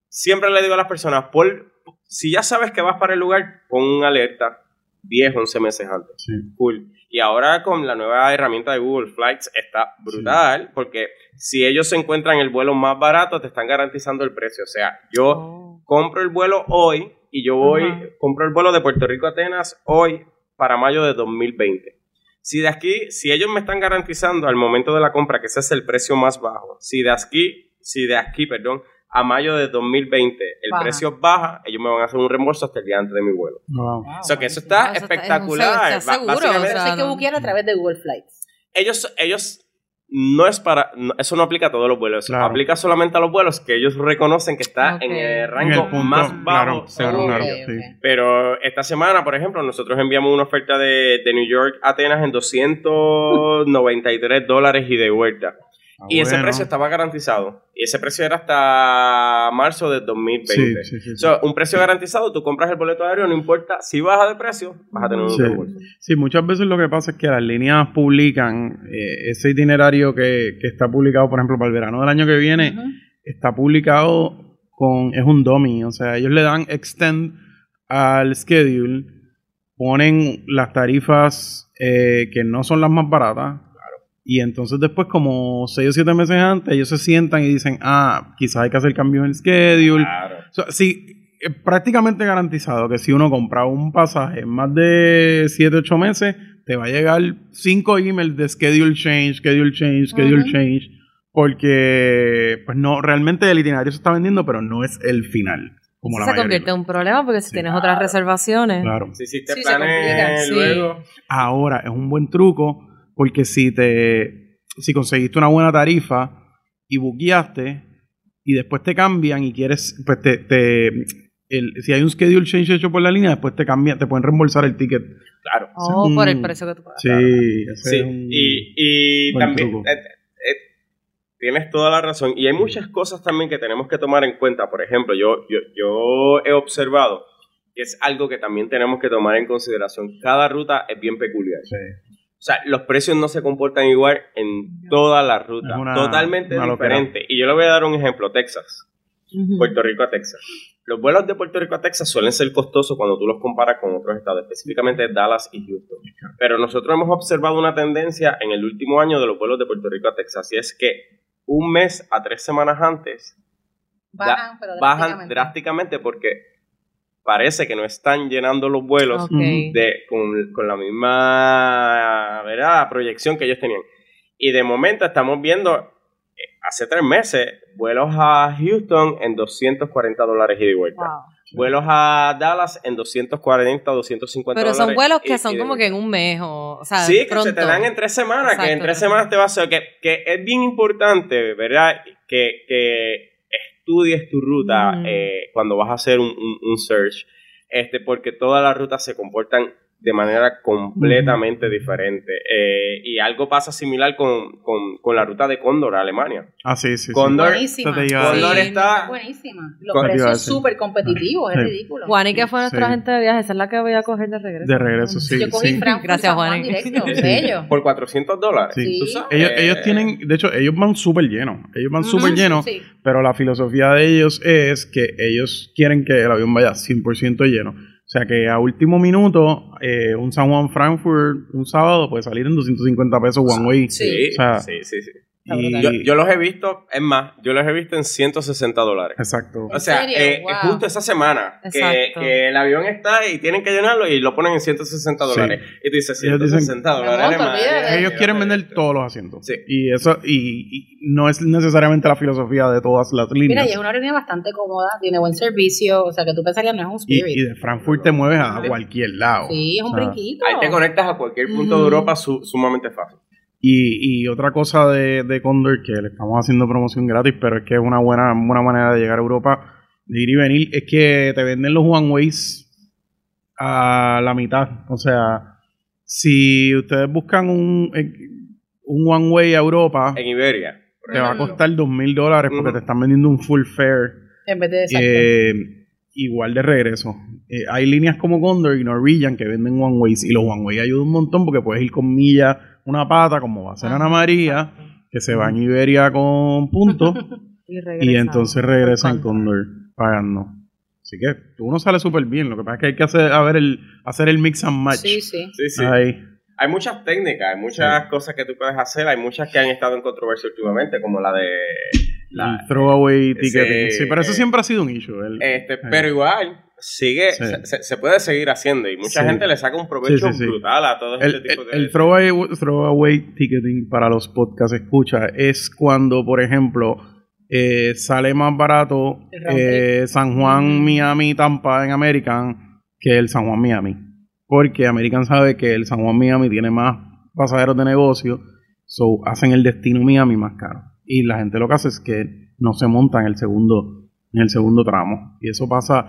siempre le digo a las personas, por, si ya sabes que vas para el lugar, pon una alerta 10, 11 meses antes. Sí. Cool. Y ahora con la nueva herramienta de Google Flights está brutal porque si ellos se encuentran el vuelo más barato, te están garantizando el precio. O sea, yo Oh. Compro el vuelo hoy y yo voy, compro el vuelo de Puerto Rico a Atenas hoy para mayo de 2020. Si de aquí, si ellos me están garantizando al momento de la compra que ese es el precio más bajo, si de aquí, si de aquí, perdón, a mayo de 2020 el Baja. precio baja, ellos me van a hacer un reembolso hasta el día antes de mi vuelo. Wow. o sea que eso está eso está- espectacular. está seguro, o sea, hay que buquear a través de Google Flights. ellos, ellos no es para, no- eso no aplica a todos los vuelos, Claro. aplica solamente a los vuelos que ellos reconocen que está en el En rango el punto, más bajo. claro, según claro. Pero esta semana, por ejemplo, nosotros enviamos una oferta de, de New York a Atenas en 293 dólares y de vuelta. Ah, y ese precio estaba garantizado. Y ese precio era hasta marzo de 2020. Sí, sí, sí. So, un precio garantizado, tú compras el boleto aéreo, no importa si baja de precio, vas a tener un Sí. reembolso. Sí, muchas veces lo que pasa es que las líneas publican eh, ese itinerario que, que está publicado, por ejemplo, para el verano del año que viene, está publicado con, es un dummy, o sea, ellos le dan extend al schedule, ponen las tarifas eh, que no son las más baratas, y entonces después como 6 o 7 meses antes, ellos se sientan y dicen, ah, quizás hay que hacer cambio en el schedule, Claro. o sea, sí, es prácticamente garantizado que si uno compra un pasaje en más de 7, 8 meses, te va a llegar 5 emails de schedule change, schedule change, schedule change, porque pues no, realmente el itinerario se está vendiendo, pero no es el final. Como la se mayoría. convierte en un problema porque si Sí. tienes otras reservaciones. Claro. Si hiciste Sí, planes Sí. luego. Ahora, es un buen truco porque si te si conseguiste una buena tarifa y buqueaste y después te cambian y quieres, pues te, te- el- si hay un schedule change hecho por la línea, después te cambian, te pueden reembolsar el ticket. Claro. Oh, Sí. por el precio que tú pagas. Sí, ese Sí, es un- y, también eh, eh, tienes toda la razón. Y hay muchas cosas también que tenemos que tomar en cuenta. Por ejemplo, yo, yo, yo he observado que es algo que también tenemos que tomar en consideración. Cada ruta es bien peculiar. Sí. O sea, los precios no se comportan igual en todas las rutas. Es una- totalmente una locura. diferente. Y yo le voy a dar un ejemplo. Texas. Puerto Rico a Texas. Los vuelos de Puerto Rico a Texas suelen ser costosos cuando tú los comparas con otros estados, específicamente Dallas y Houston. Pero nosotros hemos observado una tendencia en el último año de los vuelos de Puerto Rico a Texas, y es que un mes a tres semanas antes Bajan, pero bajan drásticamente. drásticamente porque parece que no están llenando los vuelos de, con, con la misma ¿verdad? proyección que ellos tenían. Y de momento estamos viendo, eh, hace tres meses, vuelos a Houston en 240 dólares y de vuelta. Wow. Vuelos a Dallas en 240, 250 Pero dólares. son vuelos que y son como que en un mes o, o sea, Sí, que se te dan en tres semanas, que en tres semanas te va a hacer, que, que es bien importante, ¿verdad? Que, que estudies tu ruta Ujú. eh, cuando vas a hacer un, un- un search, este, porque todas las rutas se comportan de manera completamente diferente. Eh, y algo pasa similar con, con- con la ruta de Cóndor a Alemania. Ah, sí, sí. sí. Cóndor, Cóndor Sí. está... Buenísima. Los a precios súper competitivos, es ridículo. Juani, que fue nuestro Sí. agente de viajes, esa es la que voy a coger de regreso. De regreso, sí. Yo cogí Gracias, Juan directo, bello. Por 400 dólares. Sí. ¿Tú Sí. sabes? Ellos, Eh, ellos tienen, de hecho, ellos van súper llenos. Ellos van Ujú, súper llenos, sí. pero la filosofía de ellos es que ellos quieren que el avión vaya 100% lleno. Sea que a último minuto, eh, un San Juan Frankfurt un sábado puede salir en 250 pesos one way. Sí, O sea, sí, sí, sí. Y- Yo, yo los he visto, es más, yo los he visto en 160 dólares. Exacto. O sea, eh, Wow. justo esa semana que, el avión está y tienen que llenarlo y lo ponen en 160 Sí. dólares. Y tú dices, Ellos dicen- 160 Me dólares. madre. Ellos quieren vender todos los asientos. Sí. Y eso, y, y no es necesariamente la filosofía de todas las Mira, líneas. y es una aerolínea bastante cómoda, tiene buen servicio, o sea que tú pensarías no es un Y, Spirit. y de Frankfurt te mueves a cualquier lado. sí, es un O sea, brinquito. Ahí te conectas a cualquier punto de. Europa su- sumamente fácil. Y, y otra cosa de, de Condor que le estamos haciendo promoción gratis, pero es que es una buena, buena manera de llegar a Europa, de ir y venir, es que te venden los one ways a la mitad. O sea, si ustedes buscan un, un one way a Europa, En Iberia. te va a costar dos mil dólares porque te están vendiendo un full fare. En vez de eh, igual de regreso. Eh, hay líneas como Condor y Norwegian que venden one ways y los one way ayudan un montón porque puedes ir con millas una pata como va a ser Ana María que se va en Iberia con puntos Y, y entonces regresa en Condor pagando. Así que uno sale súper bien. Lo que pasa es que hay que hacer, a ver el, hacer el mix and match. sí, sí. Sí, sí. Ahí. Hay muchas técnicas, hay muchas cosas que tú puedes hacer, hay muchas que han estado en controversia últimamente, como la de... La, el throwaway ticketing. sí, Sí, pero eso eh, siempre ha sido un issue. el- Este, pero igual, sigue, Sí. se, puede seguir haciendo y mucha Sí. gente le saca un provecho Sí, sí, sí. brutal a todo El, este tipo el- de... el throwaway, throwaway ticketing para los podcasts escucha es cuando, por ejemplo, eh, sale más barato El eh, San Juan, Miami, Tampa en American que el San Juan, Miami. Porque American sabe que el San Juan, Miami tiene más pasajeros de negocio, so hacen el destino Miami más caro. Y la gente lo que hace es que no se monta en el segundo, en el segundo tramo. Y eso pasa,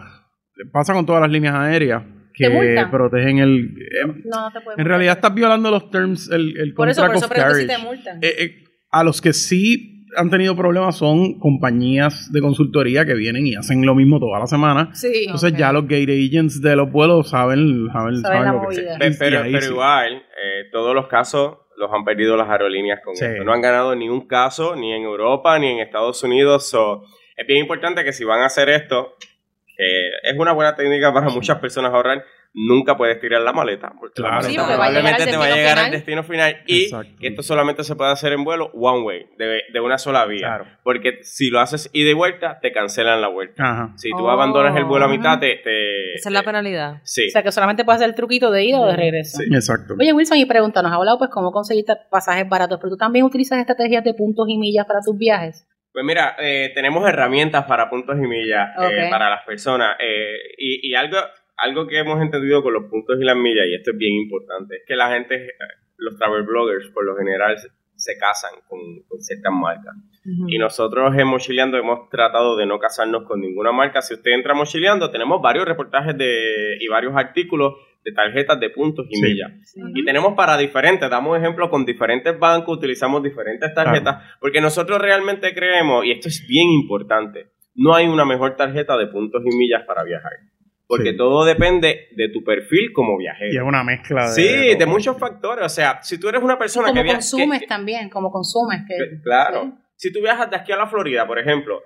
pasa con todas las líneas aéreas ¿Te que protegen el, eh, No, no te en realidad estás violando los terms, el, el Por eso, por contract eso of pregunto si carriage. te multan. Eh, eh, a los que sí han tenido problemas son compañías de consultoría que vienen y hacen lo mismo toda la semana. sí. Entonces ok. ya los gate agents de los vuelos saben, saben, Saben la lo que movida. Pe- y pero ahí pero sí. igual, eh, todos los casos los han perdido las aerolíneas con Sí. esto. No han ganado ni un caso, ni en Europa, ni en Estados Unidos. So, es bien importante que si van a hacer esto, que es una buena técnica para muchas personas ahorrar, nunca puedes tirar la maleta. Porque la maleta Sí, probablemente te va a llegar al destino final. Y que esto solamente se puede hacer en vuelo one way, de, de una sola vía. Claro. Porque si lo haces ida y vuelta, te cancelan la vuelta. Ajá. Si tú Oh. abandonas el vuelo a mitad, te... te- Esa es la penalidad. Sí. O sea, que solamente puedes hacer el truquito de ida o de regreso. Sí. Exacto. Oye, Wilson, y pregunta, nos ha hablado pues cómo conseguir pasajes baratos, pero tú también utilizas estrategias de puntos y millas para tus viajes. Pues mira, eh, tenemos herramientas para puntos y millas eh, para las personas. eh, y y algo, algo que hemos entendido con los puntos y las millas, y esto es bien importante, es que la gente, eh, los travel bloggers, por lo general, se, casan con, con ciertas marcas. Y nosotros en Mochileando hemos tratado de no casarnos con ninguna marca. Si usted entra a Mochileando, tenemos varios reportajes de, y varios artículos de tarjetas de puntos y Sí. millas. Y tenemos para diferentes, damos ejemplo con diferentes bancos, utilizamos diferentes tarjetas, porque nosotros realmente creemos, y esto es bien importante, no hay una mejor tarjeta de puntos y millas para viajar. Porque Sí. todo depende de tu perfil como Y es viajero. una mezcla de. Sí, de muchos factores. O sea, si tú eres una persona Como que viaja... consumes que- también, como consumes. Que, que- Claro. Sí. Si tú viajas de aquí a la Florida, por ejemplo,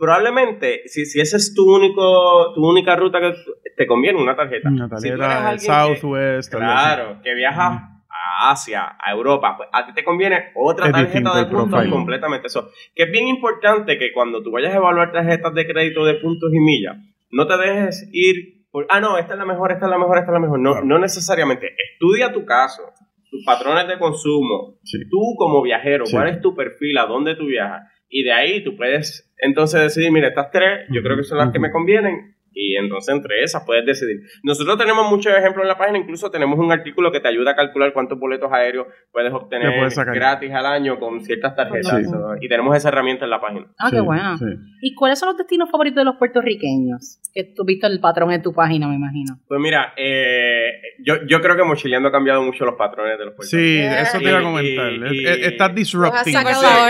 probablemente, si, si esa es tu único tu única ruta que te conviene, una tarjeta. Una Si tarjeta que- Southwest. así. Claro, que viajas a Asia, a Europa, pues a ti te conviene otra Es tarjeta de puntos profile. completamente. Eso, que es bien importante que cuando tú vayas a evaluar tarjetas de crédito de puntos y millas, no te dejes ir por, ah, no, esta es la mejor, esta es la mejor, esta es la mejor. No, Claro. no necesariamente. Estudia tu caso, tus patrones de consumo, Sí. tú como viajero, Sí. cuál es tu perfil, a dónde tú viajas. Y de ahí tú puedes entonces decidir, mira, estas tres, yo creo que son las que me convienen. Y entonces entre esas puedes decidir. Nosotros tenemos muchos ejemplos en la página, incluso tenemos un artículo que te ayuda a calcular cuántos boletos aéreos puedes obtener puedes gratis al año con ciertas tarjetas. Sí. So, y tenemos esa herramienta en la página. Ah, qué Sí, bueno. sí. ¿Y cuáles son los destinos favoritos de los puertorriqueños? Que tú viste el patrón en tu página, me imagino. Pues mira, eh, yo, yo creo que Mochileando ha cambiado mucho los patrones de los Sí, puertorriqueños. eso te iba a comentar. y- Es- es- Estás Los disrupting. Sí.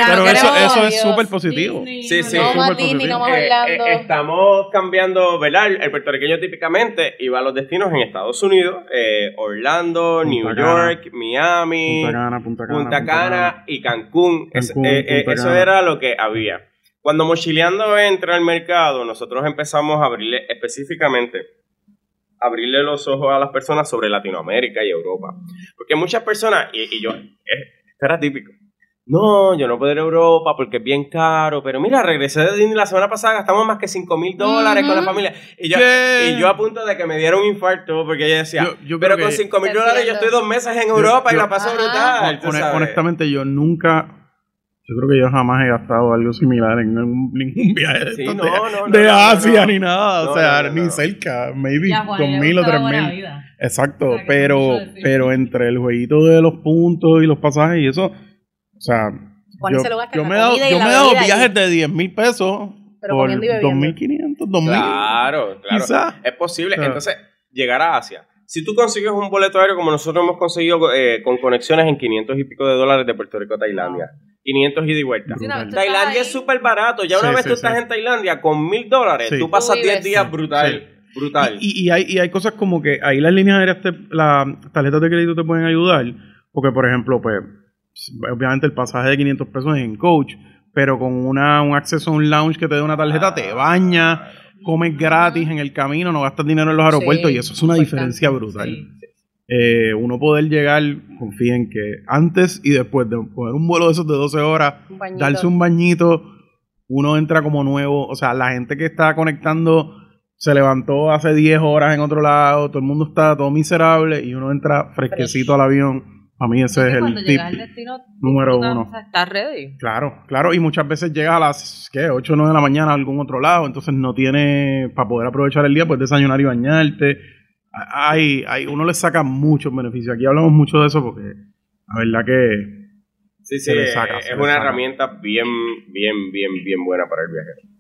Pero eso, eso es súper positivo. Sí, sí. No Disney, no positivo. más Eh, eh, estamos cambiando, ¿verdad? El, el puertorriqueño típicamente iba a los destinos en Estados Unidos, eh, Orlando, Punta New Cana. York, Miami, Punta Cana, Punta Cana. Punta Cana y Cancún. Eh, eh, eso era lo que había. Cuando Mochileando entra al mercado, nosotros empezamos a abrirle específicamente, abrirle los ojos a las personas sobre Latinoamérica y Europa. Porque muchas personas, y, y yo, esto era típico. No, yo no puedo ir a Europa porque es bien caro, pero mira, regresé de Disney la semana pasada, gastamos más que 5 mil dólares con la familia. Y yo, ¿Qué? y yo a punto de que me diera un infarto porque ella decía, Yo- yo pero con que- 5 mil dólares yo estoy dos meses en Yo- Europa y la paso Ajá. brutal. sabes. honestamente, yo nunca. Yo creo que yo jamás he gastado algo similar en ningún, ningún viaje de, Sí, no, de, no, no, de Asia no. ni nada. No, o sea, ni no. cerca. Maybe Y a Juan dos mil o tres mil. vida. Exacto, pero, pero entre el jueguito de los puntos y los pasajes y eso, o sea, yo, se lo gasta yo en me he dado, yo me he viajes de 10 mil pesos Pero por comiendo y bebiendo. 2.500, 2.000. Claro, claro. Quizá. Es posible. Claro. Entonces, llegar a Asia. Si tú consigues un boleto aéreo como nosotros hemos conseguido eh, con conexiones en 500 y pico de dólares de Puerto Rico a Tailandia, 500 ida y vuelta. Sí, no, Tailandia ahí. es súper barato. Ya una Sí, vez sí, tú estás en Tailandia con mil dólares, Sí. tú pasas Tú 10 vives. días brutal. Sí. Brutal. Y, y hay, y hay cosas como que ahí las líneas aéreas, te, las tarjetas de crédito te pueden ayudar, porque por ejemplo, pues, obviamente el pasaje de 500 pesos es en coach, pero con una, un acceso a un lounge que te dé una tarjeta, te baña, comes gratis en el camino, no gastas dinero en los aeropuertos Sí, y eso es una importante. diferencia brutal. Sí. Eh, uno poder llegar, confíen que antes y después de coger un vuelo de esos de 12 horas, Un darse un bañito, uno entra como nuevo. O sea, la gente que está conectando se levantó hace 10 horas en otro lado, todo el mundo está todo miserable y uno entra fresquecito al avión. A mí ese es el tip llegas al destino, número tú uno. estás ready. Claro, claro, y muchas veces llega a las ¿qué? 8 o 9 de la mañana a algún otro lado, entonces no tiene, para poder aprovechar el día, pues desayunar y bañarte. Hay, hay, uno le saca muchos beneficios. Aquí hablamos mucho de eso porque la verdad que sí, se sí, le saca, es se le una saca. herramienta bien, bien, bien, bien buena para el viajero.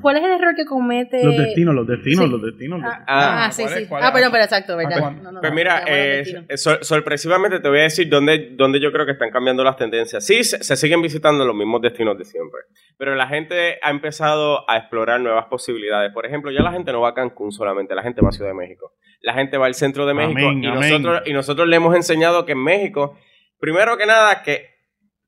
¿Cuál es el error que comete? Los destinos, los destinos, sí. los destinos. los Ah, Ah, ah, sí, sí. ¿Cuál Ah, pero, pero exacto, ¿verdad? Pues mira, eh, sor- sorpresivamente te voy a decir dónde, dónde yo creo que están cambiando las tendencias. Sí, se, se siguen visitando los mismos destinos de siempre, pero la gente ha empezado a explorar nuevas posibilidades. Por ejemplo, ya la gente no va a Cancún solamente, la gente va a Ciudad de México. La gente va al centro de México Amén, y, amén. Nosotros, y nosotros le hemos enseñado que en México, primero que nada, que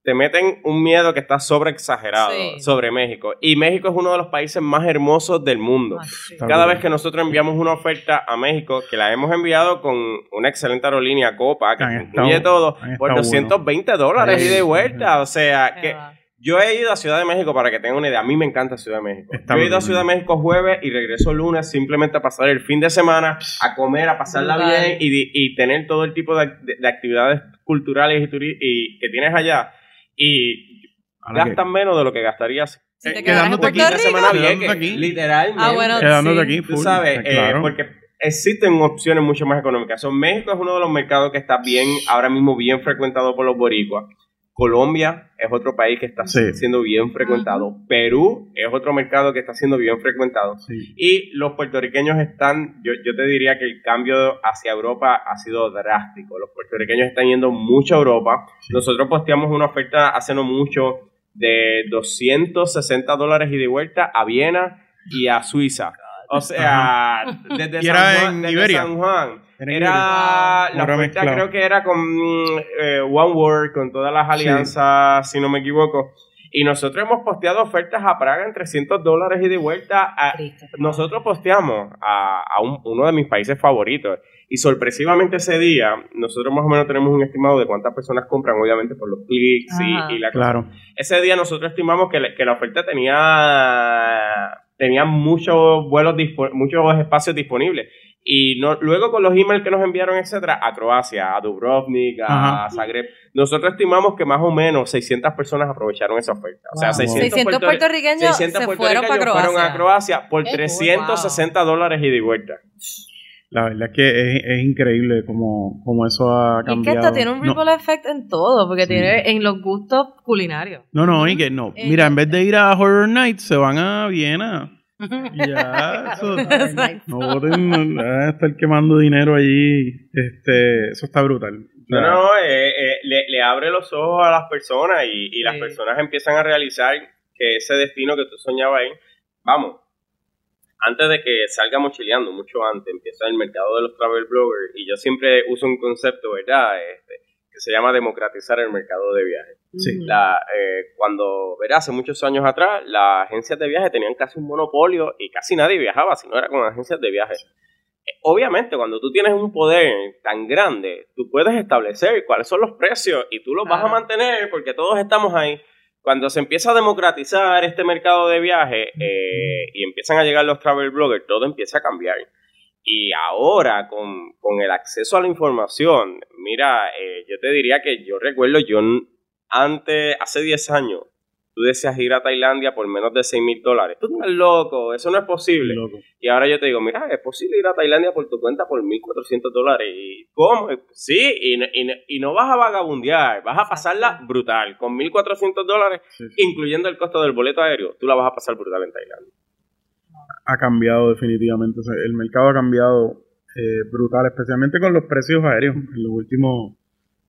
te meten un miedo que está sobre exagerado Sí. sobre México. Y México es uno de los países más hermosos del mundo. Ah, sí. Cada vez que nosotros enviamos una oferta a México, que la hemos enviado con una excelente aerolínea Copa, que incluye todo, por estado 220 dólares Sí, y de vuelta. O sea, Qué que va. yo he ido a Ciudad de México para que tengan una idea. A mí me encanta Ciudad de México. Está yo he ido a. Ciudad de México jueves y regreso lunes simplemente a pasar el fin de semana, a comer, a pasarla bien y, y tener todo el tipo de, de- de actividades culturales y, y que tienes allá. Y gastan menos de lo que gastarías Si te quedándote aquí, Quedándote aquí. literalmente. Ah, bueno, Quedándote sí. aquí, Tú sabes, Eh, eh, claro. porque existen opciones mucho más económicas. So, México es uno de los mercados que está bien, ahora mismo bien frecuentado por los boricuas. Colombia es otro país que está Sí. siendo bien frecuentado. Perú es otro mercado que está siendo bien frecuentado. Sí. Y los puertorriqueños están, yo, yo te diría que el cambio hacia Europa ha sido drástico. Los puertorriqueños están yendo mucho a Europa. Sí. Nosotros posteamos una oferta hace no mucho de 260 dólares y de vuelta a Viena y a Suiza. O sea, desde Y San Juan. en desde Iberia. San Juan. Era la oferta mezclado. creo que era con eh, One World, con todas las alianzas, si no me equivoco. Y nosotros hemos posteado ofertas a Praga en 300 dólares y de vuelta. A, Cristo. nosotros posteamos a, a un- uno de mis países favoritos. Y sorpresivamente ese día, nosotros más o menos tenemos un estimado de cuántas personas compran, obviamente por los clics y, y la cosa. Claro. Ese día nosotros estimamos que, la- que la oferta tenía, tenía muchos vuelos, muchos espacios disponibles. Y no, luego con los emails que nos enviaron, etcétera, a Croacia, a Dubrovnik, a Ajá. Zagreb, nosotros estimamos que más o menos 600 personas aprovecharon esa oferta. O sea, Wow. 600, 600 puertorri- puertorriqueños 600 se fueron para puertorriqueños fueron a Croacia. Por Qué cool, 360 dólares y de vuelta. La verdad es que es, es increíble como, como eso ha Y es que cambiado. esto tiene un No, ripple effect en todo, porque Sí. tiene en los gustos culinarios. No, no, y que no. Eh, Mira, en vez de ir a Horror Nights, se van a Viena. Ya, eso, no voten, no, a estar quemando dinero allí. Este, eso está brutal. No, no, eh, eh, le, le abre los ojos a las personas y, y las Sí. personas empiezan a realizar que ese destino que tú soñabas ahí, vamos, antes de que salga mochileando, mucho antes, empieza el mercado de los travel bloggers y yo siempre uso un concepto, ¿verdad? Este, que se llama democratizar el mercado de viajes. Sí. La, eh, cuando, verás, hace muchos años atrás, las agencias de viaje tenían casi un monopolio y casi nadie viajaba si no era con agencias de viaje. Eh, Obviamente, cuando tú tienes un poder tan grande, tú puedes establecer cuáles son los precios y tú los vas a mantener porque todos estamos ahí. Cuando se empieza a democratizar este mercado de viaje eh, y empiezan a llegar los travel bloggers, todo empieza a cambiar. Y ahora, con, con el acceso a la información, mira, eh, yo te diría que yo recuerdo, yo antes, hace 10 años, tú deseas ir a Tailandia por menos de 6 mil dólares. Tú estás loco, eso no es posible. loco. Y ahora yo te digo, mira, es posible ir a Tailandia por tu cuenta por 1.400 dólares. ¿Y cómo? Sí, y, no- y y no vas a vagabundear, vas a pasarla brutal. Con 1.400 dólares, Sí, sí. incluyendo el costo del boleto aéreo, tú la vas a pasar brutal en Tailandia. Ha cambiado definitivamente. o sea, el mercado ha cambiado eh, brutal, especialmente con los precios aéreos en los últimos,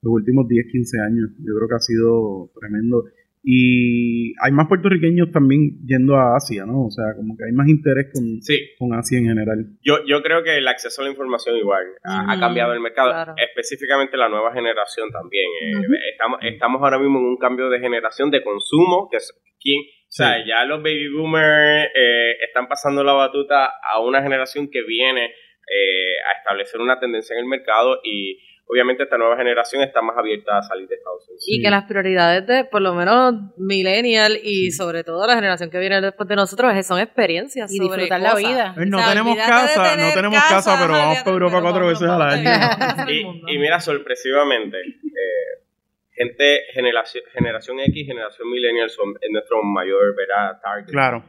los últimos 10, 15 años. Yo creo que ha sido tremendo. Y hay más puertorriqueños también yendo a Asia, ¿no? O sea, como que hay más interés con, Sí, con Asia en general. yo, yo creo que el acceso a la información igual ha, ha Mm, cambiado el mercado, claro. específicamente la nueva generación también. eh, estamos, estamos ahora mismo en un cambio de generación de consumo, que es quien, o sea, Sí. ya los baby boomers eh, están pasando la batuta a una generación que viene eh, a establecer una tendencia en el mercado y obviamente esta nueva generación está más abierta a salir de Estados Unidos. Y que las prioridades de, por lo menos, millennial y sobre todo la generación que viene después de nosotros es- son experiencias Y sobre disfrutar la vida. Pues no O sea, tenemos casa, no tenemos casa, pero vamos para Europa cuatro veces al año. Y, mira, sorpresivamente, eh, gente, generación, generación X, generación millennial son es nuestro mayor ¿verdad? target. Claro.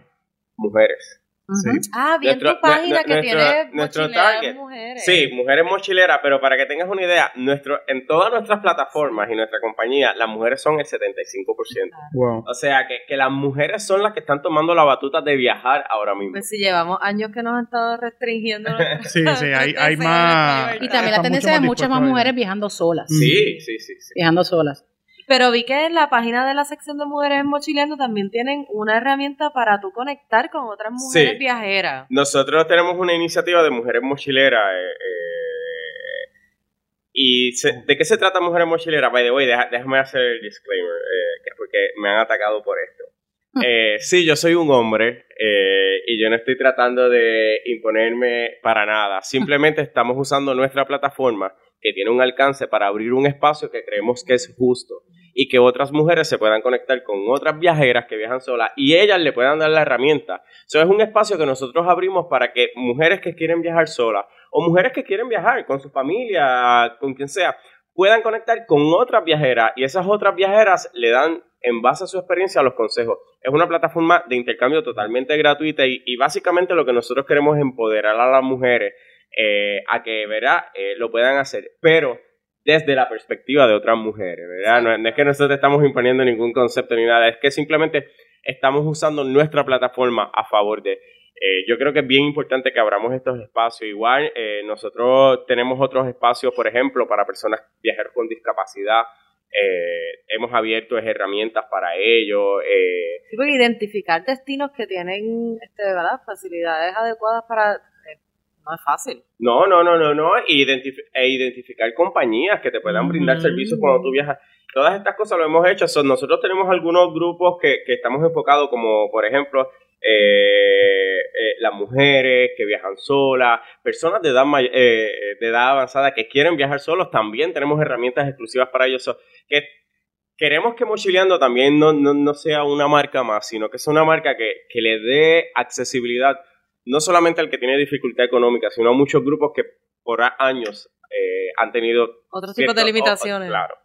Mujeres. Sí. Ah, bien Nuestro- tu página que nuestro- tiene nuestro mochileras target. mujeres. Sí, mujeres mochileras, pero para que tengas una idea, nuestro, en todas nuestras plataformas y nuestra compañía, las mujeres son el 75%. Wow. O sea, que, que las mujeres son las que están tomando la batuta de viajar ahora mismo. Pues si llevamos años que nos han estado restringiendo. Sí, sí, hay- hay más- Y también la tendencia de muchas más mujeres viajando solas. Sí, sí, sí. sí. Viajando solas. Pero vi que en la página de la sección de mujeres mochileando también tienen una herramienta para tú conectar con otras mujeres Sí. viajeras. Nosotros tenemos una iniciativa de mujeres mochileras. eh, eh, ¿Y se- de qué se trata Mujeres Mochileras? By the way, deja- déjame hacer el disclaimer, eh, que es porque me han atacado por esto. Eh, sí, yo soy un hombre eh, y yo no estoy tratando de imponerme para nada. Simplemente estamos usando nuestra plataforma que tiene un alcance para abrir un espacio que creemos que es justo y que otras mujeres se puedan conectar con otras viajeras que viajan solas y ellas le puedan dar la herramienta. Eso es un espacio que nosotros abrimos para que mujeres que quieren viajar solas o mujeres que quieren viajar con su familia, con quien sea, puedan conectar con otras viajeras y esas otras viajeras le dan en base a su experiencia los consejos. Es una plataforma de intercambio totalmente gratuita y, y básicamente lo que nosotros queremos es empoderar a las mujeres eh, a que, ¿verdad? Eh, lo puedan hacer, pero desde la perspectiva de otras mujeres, ¿verdad? No, no es que nosotros estamos imponiendo ningún concepto ni nada, es que simplemente estamos usando nuestra plataforma a favor de... eh, yo creo que es bien importante que abramos estos espacios. Igual, eh, nosotros tenemos otros espacios, por ejemplo, para personas viajeros con discapacidad. Eh, hemos abierto herramientas para ello. eh, Sí, porque identificar destinos que tienen este, ¿verdad? facilidades adecuadas para... eh, no es fácil. No, no, no, no, no. Identif- e identificar compañías que te puedan brindar servicios cuando tú viajas. Todas estas cosas lo hemos hecho. Son, nosotros tenemos algunos grupos que, que estamos enfocados, como por ejemplo eh, eh, las mujeres que viajan solas, personas de edad, may- eh, de edad avanzada que quieren viajar solos. También tenemos herramientas exclusivas para ellos. So, que queremos que Mochileando también no, no, no sea una marca más, sino que sea una marca que, que le dé accesibilidad no solamente al que tiene dificultad económica, sino a muchos grupos que por a- años eh, han tenido Otros tipos de limitaciones. oh, claro.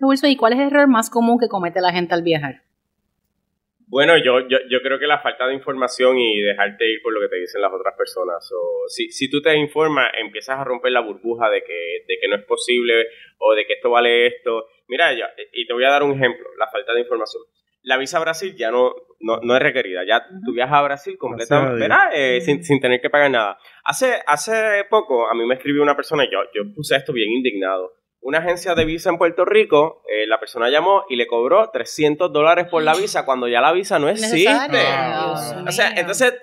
Wilson, ¿y cuál es el error más común que comete la gente al viajar? Bueno, yo, yo, yo creo que la falta de información y dejarte ir por lo que te dicen las otras personas. O si, si tú te informas, empiezas a romper la burbuja de que, de que no es posible o de que esto vale esto. Mira, ya, y te voy a dar un ejemplo, la falta de información. La visa a Brasil ya no, no, no es requerida, ya tú viajas a Brasil completamente. Eh, sin, sin tener que pagar nada. Hace, hace poco a mí me escribió una persona y yo, yo puse esto bien indignado. Una agencia de visa en Puerto Rico, eh, la persona llamó y le cobró 300 dólares por la visa cuando ya la visa no existe. Dios O sea, entonces,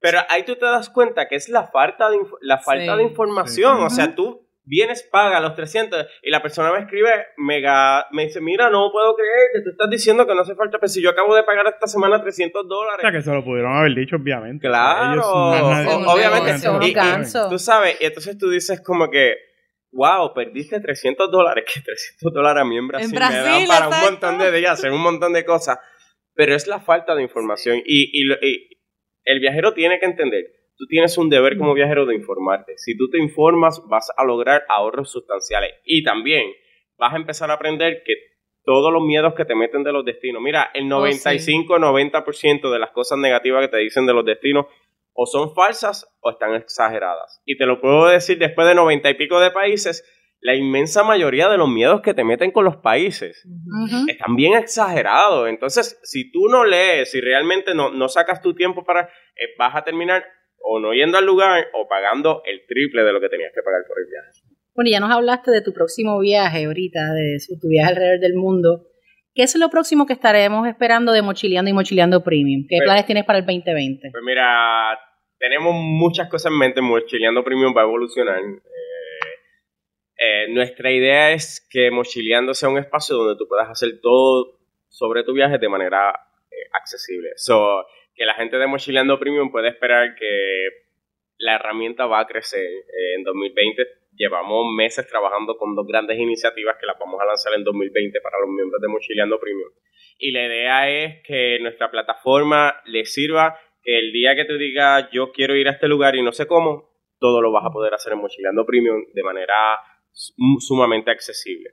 pero ahí tú te das cuenta que es la falta de, inf- la falta Sí. de información. Sí. O sea, tú vienes, pagas los 300 y la persona me escribe, mega, me dice, mira, no puedo creer que tú estás diciendo que no hace falta, pero si yo acabo de pagar esta semana 300 O dólares. sea, que se lo pudieron haber dicho, obviamente. Claro, O sea, ellos no nadie- o- obviamente. Y- y-. Tú sabes, y entonces tú dices como que, wow, perdiste 300 dólares, que 300 dólares a mí en Brasil, me dan para un montón de días, hacer un montón de cosas, pero es la falta de información. Y, y el viajero tiene que entender, tú tienes un deber como viajero de informarte, si tú te informas vas a lograr ahorros sustanciales. Y también vas a empezar a aprender que todos los miedos que te meten de los destinos, mira, el Oh, sí. 95-90% de las cosas negativas que te dicen de los destinos o son falsas o están exageradas. Y te lo puedo decir después de noventa y pico de países, la inmensa mayoría de los miedos que te meten con los países están bien exagerados. Entonces, si tú no lees, si realmente no, no sacas tu tiempo para, eh, vas a terminar o no yendo al lugar o pagando el triple de lo que tenías que pagar por el viaje. Bueno, ya nos hablaste de tu próximo viaje ahorita, de su- tu viaje alrededor del mundo. ¿Qué es lo próximo que estaremos esperando de Mochileando y Mochileando Premium? ¿Qué Pues- planes tienes para el 2020? Pues mira, tenemos muchas cosas en mente. Mochileando Premium va a evolucionar. Eh, eh, nuestra idea es que Mochileando sea un espacio donde tú puedas hacer todo sobre tu viaje de manera eh, accesible. So, que la gente de Mochileando Premium puede esperar que la herramienta va a crecer. En 2020 llevamos meses trabajando con dos grandes iniciativas que las vamos a lanzar en 2020 para los miembros de Mochileando Premium. Y la idea es que nuestra plataforma les sirva que el día que tú digas yo quiero ir a este lugar y no sé cómo, todo lo vas a poder hacer en Mochileando Premium de manera sum- sumamente accesible.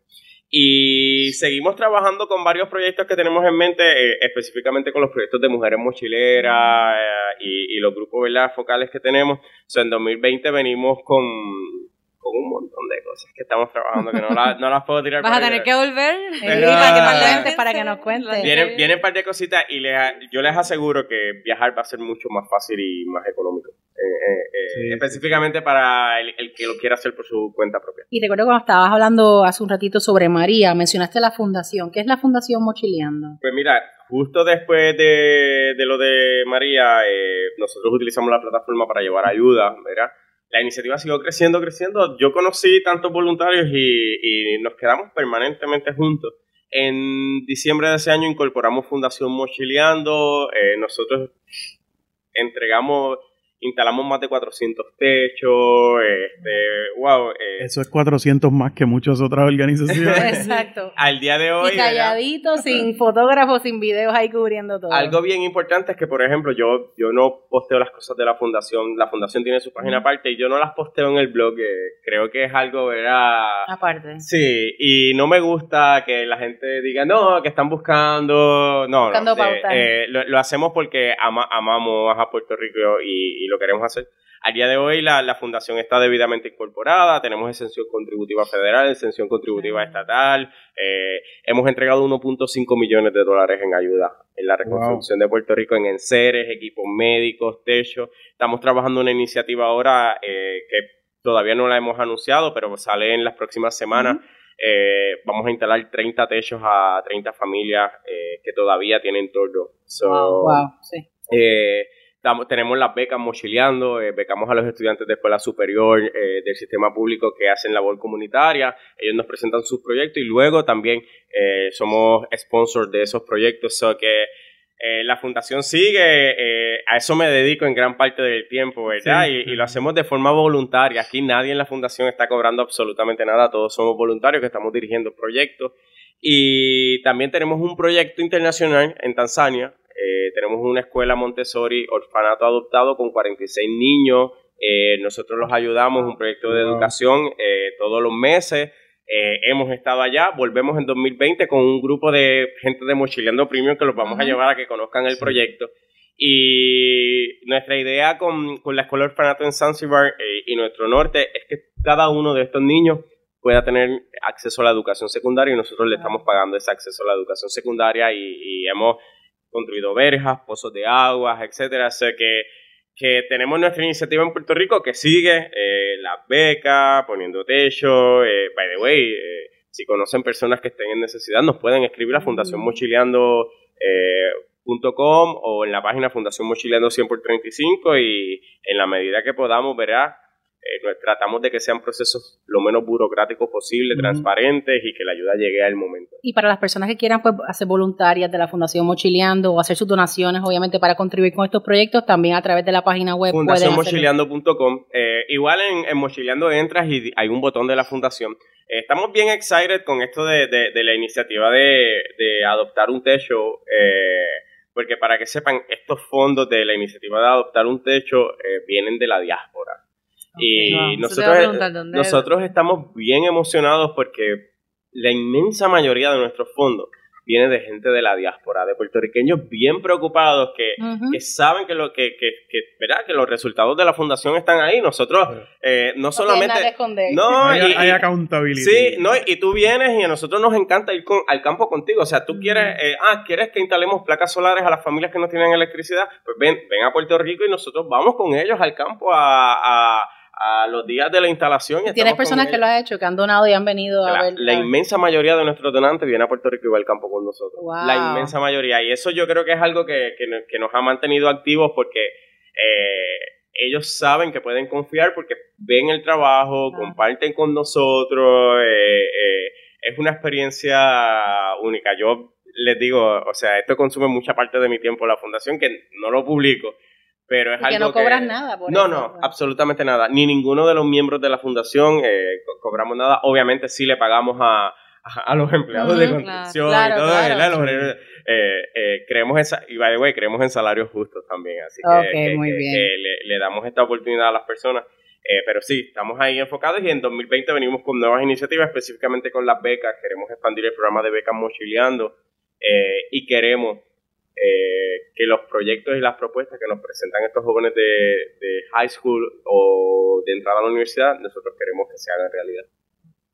Y seguimos trabajando con varios proyectos que tenemos en mente, eh, específicamente con los proyectos de mujeres mochileras eh, y, los grupos ¿verdad? focales que tenemos. So, en 2020 venimos con, con un montón de cosas que estamos trabajando que no, la- no las puedo tirar Vas a tener que volver. Pero- para, que nos cuentes, para que nos cuentes. Vienen, vienen un par de cositas y les, yo les aseguro que viajar va a ser mucho más fácil y más económico. Eh, eh, eh, Sí, sí. específicamente para el, el que lo quiera hacer por su cuenta propia. Y recuerdo cuando estabas hablando hace un ratito sobre María, mencionaste la fundación. ¿Qué es la Fundación Mochileando? Pues mira, justo después de, de lo de María, eh, nosotros utilizamos la plataforma para llevar ayuda, ¿verdad? La iniciativa siguió creciendo, creciendo. Yo conocí tantos voluntarios y, nos quedamos permanentemente juntos. En diciembre de ese año incorporamos Fundación Mochileando. eh, nosotros entregamos, instalamos más de 400 techos. Este, wow. eh, Eso es 400 más que muchas otras organizaciones. Exacto. al día de hoy. Y ¿verdad? calladito, sin fotógrafos, sin videos ahí cubriendo todo. Algo bien importante es que, por ejemplo, yo, yo no posteo las cosas de la fundación. La fundación tiene su página aparte y yo no las posteo en el blog. eh, creo que es algo, ¿verdad? Aparte. Sí, y no me gusta que la gente diga, no, que están buscando. No, Buscando no. pautas. eh, lo, lo hacemos porque ama- amamos a Puerto Rico y, y lo queremos hacer. Al día de hoy la, la fundación está debidamente incorporada, tenemos exención contributiva federal, exención contributiva estatal, eh, hemos entregado 1.5 millones de dólares en ayuda en la reconstrucción de Puerto Rico en enseres, equipos médicos, techos. Estamos trabajando una iniciativa ahora eh, que todavía no la hemos anunciado, pero sale en las próximas semanas. Eh, vamos a instalar 30 techos a 30 familias eh, que todavía tienen tordo. So, wow, wow, sí. eh, damos- tenemos las becas mochileando, eh, becamos a los estudiantes de escuela superior eh, del sistema público que hacen labor comunitaria, ellos nos presentan sus proyectos y luego también eh, somos sponsors de esos proyectos, so que la fundación sigue, a eso me dedico en gran parte del tiempo, ¿verdad? Sí. Y, y lo hacemos de forma voluntaria, aquí nadie en la fundación está cobrando absolutamente nada, todos somos voluntarios que estamos dirigiendo proyectos y también tenemos un proyecto internacional en Tanzania. Eh, tenemos una escuela Montessori, orfanato adoptado con 46 niños. Eh, nosotros los ayudamos, un proyecto de educación eh, todos los meses. Hemos estado allá, volvemos en 2020 con un grupo de gente de Mochileando Premium que los vamos a llevar a que conozcan el Sí. proyecto. Y nuestra idea con, con la escuela orfanato en Zanzibar y nuestro norte es que cada uno de estos niños pueda tener acceso a la educación secundaria y nosotros le estamos pagando ese acceso a la educación secundaria y, y hemos construido verjas, pozos de aguas, etcétera. O sea que, que tenemos nuestra iniciativa en Puerto Rico que sigue, eh, las becas, poniendo techo, eh, by the way, eh, si conocen personas que estén en necesidad, nos pueden escribir a Fundación Mochileando eh, .com o en la página Fundación Mochileando 100 por 35 y en la medida que podamos, verá, eh, tratamos de que sean procesos lo menos burocráticos posible, transparentes y que la ayuda llegue al momento. Y para las personas que quieran pues, hacer voluntarias de la Fundación Mochileando o hacer sus donaciones, obviamente, para contribuir con estos proyectos, también a través de la página web fundacionmochileando.com. Eh, igual en, en Mochileando entras y hay un botón de la fundación. Eh, estamos bien excited con esto de, de- de la iniciativa de, de adoptar un techo, eh, porque para que sepan, estos fondos de la iniciativa de adoptar un techo eh, vienen de la diáspora. Y wow. Nosotros, ¿dónde- nosotros estamos bien emocionados porque la inmensa mayoría de nuestros fondos viene de gente de la diáspora, de puertorriqueños bien preocupados que, que saben que, lo, que, que, que, ¿verdad? que los resultados de la fundación están ahí. Nosotros eh, no solamente... nada que esconder. No, hay, y- hay accountability. Sí, no, y tú vienes y a nosotros nos encanta ir con- al campo contigo. O sea, tú quieres, eh, ah, quieres que instalemos placas solares a las familias que no tienen electricidad, pues ven, ven a Puerto Rico y nosotros vamos con ellos al campo a, a- a los días de la instalación. y Tienes personas que lo han hecho, que han donado y han venido a ver. la inmensa mayoría de nuestros donantes viene a Puerto Rico y va al campo con nosotros. Wow. La inmensa mayoría. Y eso yo creo que es algo que, que nos- que nos ha mantenido activos porque eh, ellos saben que pueden confiar porque ven el trabajo, Ah. comparten con nosotros. eh, eh, es una experiencia única. Yo les digo, o sea, esto consume mucha parte de mi tiempo la fundación, que no lo publico. Pero es Y que algo no cobras nada por no, eso, no, ¿verdad? absolutamente nada. Ni ninguno de los miembros de la fundación eh, co- cobramos nada. Obviamente sí le pagamos a, a, a los empleados de construcción claro, y todo, claro. Los eh, eh, creemos en, y by the way, creemos en salarios justos también. Así que, que- muy que- bien. que le, le damos esta oportunidad a las personas. Pero sí, estamos ahí enfocados y en 2020 venimos con nuevas iniciativas, específicamente con las becas. Queremos expandir el programa de becas mochileando y queremos eh, que los proyectos y las propuestas que nos presentan estos jóvenes de, de high school o de entrada a la universidad, nosotros queremos que se hagan realidad.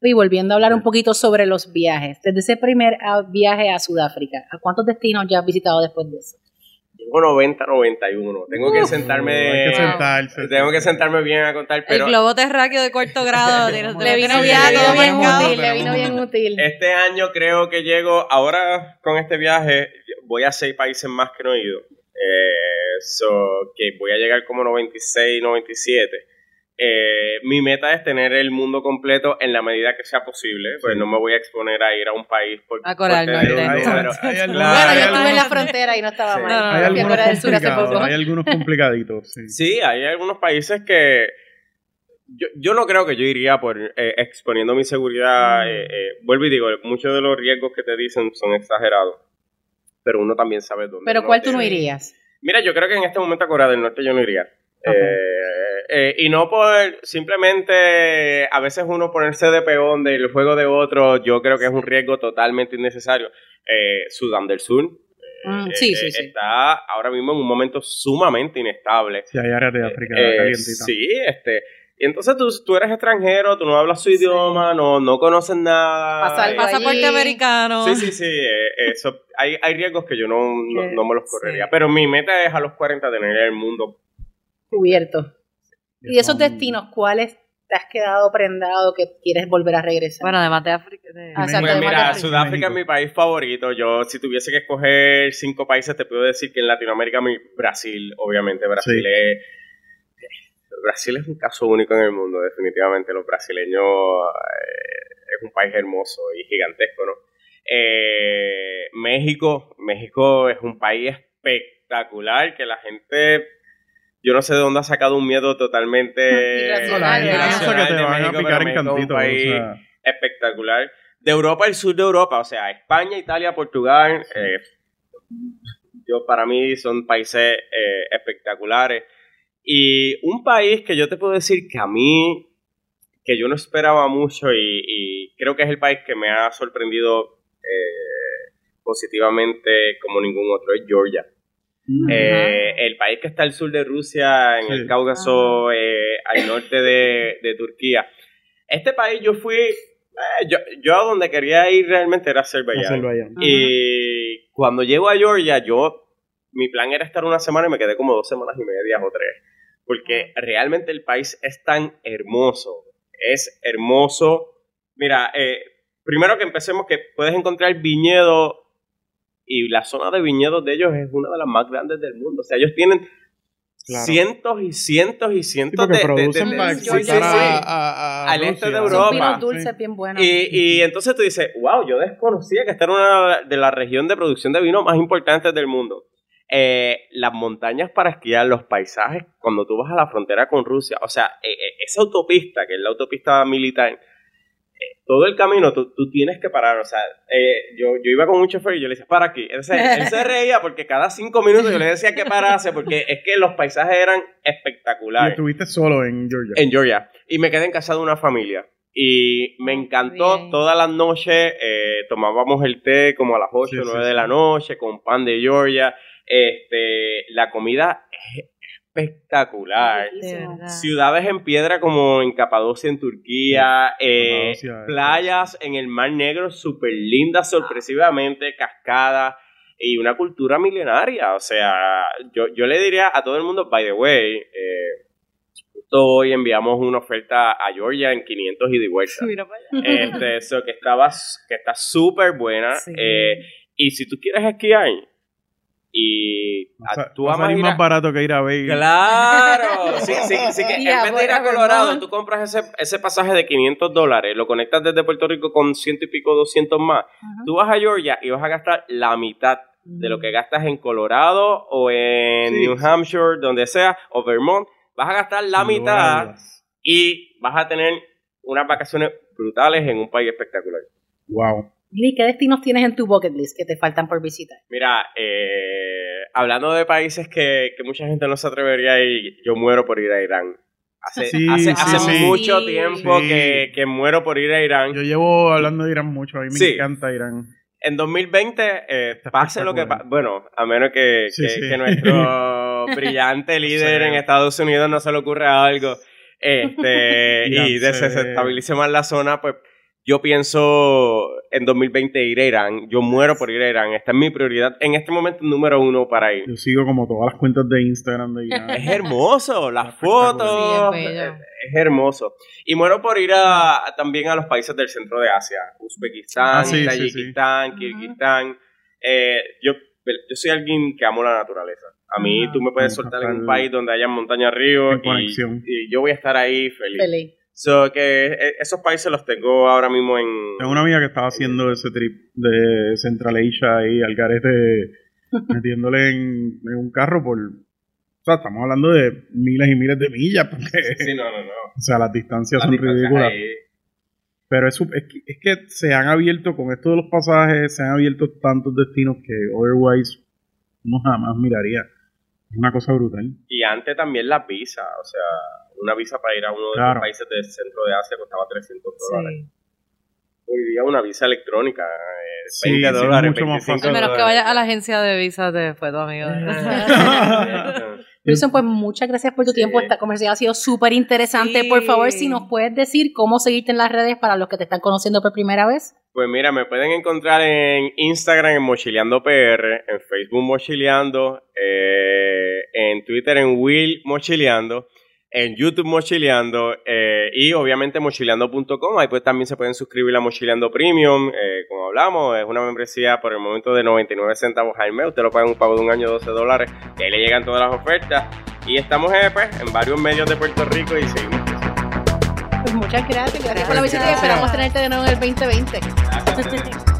Y volviendo a hablar un poquito sobre los viajes, desde ese primer ah, viaje a Sudáfrica, ¿a cuántos destinos ya has visitado después de eso? Llevo 90, 91. Tengo que sentarme. Hay que sentarse. Tengo que sentarme bien a contar, El pero globo terráqueo de cuarto grado. tienes- Le vino bien, bien útil, le vino bien útil. este año creo que llego. Ahora con este viaje, voy a seis países más que no he ido. Eh, so, que voy a llegar como 96, 97. Eh, mi meta es tener el mundo completo en la medida que sea posible. Pues no me voy a exponer a ir a un país por, A Corea del por Norte. Hay bueno, hay yo estuve en la frontera y no estaba Sí. mal. No, no, Hay no. Algunos Corea del Sur hace poco. hay algunos complicaditos, sí. Sí, hay algunos países que yo, yo no creo que yo iría por eh, exponiendo mi seguridad. Mm. eh, eh, vuelvo y digo, muchos de los riesgos que te dicen son exagerados, pero uno también sabe dónde. Pero ¿cuál tú no irías? Mira, yo creo que en este momento a Corea del Norte yo no iría. Eh, eh, y no por simplemente a veces uno ponerse de peón del juego de otro, yo creo que es un riesgo totalmente innecesario. Eh, Sudán del Sur Mm, eh, sí, sí, eh, sí. está ahora mismo en un momento sumamente inestable. Sí, hay áreas de África Eh, calientita. sí, este. Y entonces tú, tú eres extranjero, tú no hablas su idioma, no, no conoces nada. Pasa algo Pasaporte americano. Sí, sí, sí. eh, eso, hay, hay riesgos que yo no, no, me los correría. sí. Pero mi meta es a los 40 tener el mundo. Cubierto. ¿Y de esos destinos, cuáles te has quedado prendado que quieres volver a regresar? Bueno, además de África. de- Ah, Pues mira, de- Sudáfrica es mi país favorito. Yo, si tuviese que escoger cinco países, te puedo decir que en Latinoamérica, mi Brasil, obviamente, Brasil Sí. es. Brasil es un caso único en el mundo, definitivamente. Los brasileños eh, es un país hermoso y gigantesco, ¿no? Eh, México, México es un país espectacular que la gente, yo no sé de dónde ha sacado un miedo totalmente espectacular. De Europa, el sur de Europa, o sea, España, Italia, Portugal, eh, yo para mí son países eh, espectaculares. Y un país que yo te puedo decir que a mí, que yo no esperaba mucho y, y creo que es el país que me ha sorprendido eh, positivamente como ningún otro, es Georgia. Eh, el país que está al sur de Rusia, en Sí. el Cáucaso, eh, al norte de, de Turquía. Este país yo fui, eh, yo, yo a donde quería ir realmente era Azerbaiyán. Azerbaiyán. Y cuando llego a Georgia, yo, mi plan era estar una semana y me quedé como dos semanas y media o tres. Porque realmente el país es tan hermoso. Es hermoso. Mira, eh, primero que empecemos que puedes encontrar viñedo y la zona de viñedos de ellos es una de las más grandes del mundo. O sea, ellos tienen Claro. cientos y cientos y Sí, cientos porque de, de- de- producen de- para sí, Georgia, exportar sí, sí. a, a- a Al este de Son Europa. vinos dulces Sí. bien buenos. Y, y entonces tú dices, wow, yo desconocía que esta era una de las regiones de producción de vino más importantes del mundo. Eh, las montañas para esquiar, los paisajes, cuando tú vas a la frontera con Rusia, o sea, eh, eh, esa autopista, que es la autopista militar, todo el camino tú, tú tienes que parar, o sea, eh, yo, yo iba con un chofer y yo le decía, para aquí. Él se, él se reía porque cada cinco minutos yo le decía que parase, porque es que los paisajes eran Y espectaculares estuviste solo en Georgia. en Georgia y me quedé en casa de una familia y me encantó bien. todas las noches eh, tomábamos el té como a las 8 Sí, o sí, 9 de sí. la noche con pan de Georgia. Este, la comida espectacular. Ciudades en piedra como en Capadocia, en Turquía, eh, Capadocia, playas en el Mar Negro súper lindas, sorpresivamente, cascadas y una cultura milenaria. O sea, yo, yo le diría a todo el mundo, by the way, eh, justo hoy enviamos una oferta a Georgia en 500 y de vuelta. Mira para allá. Este, eso que estaba, que está súper buena. Sí. eh, y si tú quieres esquiar y Va a sa- tú va a amas salir ir a- más barato que ir a Vegas. Claro, sí, sí, sí que en vez de ir a. Colorado, tú compras ese, ese pasaje de 500 dólares, lo conectas desde Puerto Rico con ciento y pico, 200 más. Tú vas a Georgia y vas a gastar la mitad de lo que gastas en Colorado o en Sí. New Hampshire, donde sea, o Vermont. Vas a gastar la mitad y vas a tener unas vacaciones brutales en un país espectacular. Wow. Mira, ¿y qué destinos tienes en tu bucket list que te faltan por visitar? Mira, eh, hablando de países que, que mucha gente no se atrevería a ir, yo muero por ir a Irán. Hace, Sí, hace, sí, hace sí. mucho tiempo Sí. que, que muero por ir a Irán. Yo llevo hablando de Irán mucho, a mí me Sí. encanta Irán. En 2020, eh, pase lo que pase, bueno, a menos que, Sí, que- sí. que nuestro brillante líder Sí. en Estados Unidos no se le ocurra algo este, y se- desestabilice más la zona, pues yo pienso en 2020 ir a Irán. Yo muero por ir a Irán. Esta es mi prioridad. En este momento, número uno para ir. Yo sigo como todas las cuentas de Instagram de Irán. Es hermoso, las fotos. Sí, es bello. es, es hermoso. Y muero por ir a, también a los países del centro de Asia: Uzbekistán, Ah, sí, sí, Tayikistán, Kirguistán. Eh, yo, yo soy alguien que amo la naturaleza. A mí, tú me puedes soltar en un país donde haya montaña río y, y yo voy a estar ahí feliz. Feliz. So que eh, esos países los tengo ahora mismo en. Tengo una amiga que estaba haciendo ese trip de Central Asia y al garete metiéndole en, en un carro por... O sea, estamos hablando de miles y miles de millas, porque... Sí, no, no, no. O sea, las distancias Las son distancias ridículas. ahí. Pero es, que, es que se han abierto, con esto de los pasajes, se han abierto tantos destinos que otherwise uno jamás miraría. Es una cosa brutal. Y antes también las visas, o sea, una visa para ir a uno de Claro. los países del centro de Asia costaba 300 dólares. Sí. Hoy día una visa electrónica, eh, Sí, 20 sí, es dólares, mucho más 25 A menos que vayas a la agencia de visas de después, tu amigo. Wilson, pues muchas gracias por tu Sí. tiempo. Esta conversación ha sido súper interesante. Sí. Por favor, si nos puedes decir cómo seguirte en las redes para los que te están conociendo por primera vez. Pues mira, me pueden encontrar en Instagram en Mochileando PR, en Facebook Mochileando, eh, en Twitter en Will Mochileando, en YouTube Mochileando eh, y obviamente mochileando.com. Ahí pues también se pueden suscribir a Mochileando Premium, eh, como hablamos, es una membresía por el momento de 99 centavos al mes. Usted lo paga en un pago de un año 12 dólares y ahí le llegan todas las ofertas. Y estamos eh, pues, en varios medios de Puerto Rico y seguimos. Pues muchas gracias. Gracias por la visita y esperamos tenerte de nuevo en el 2020. Gracias.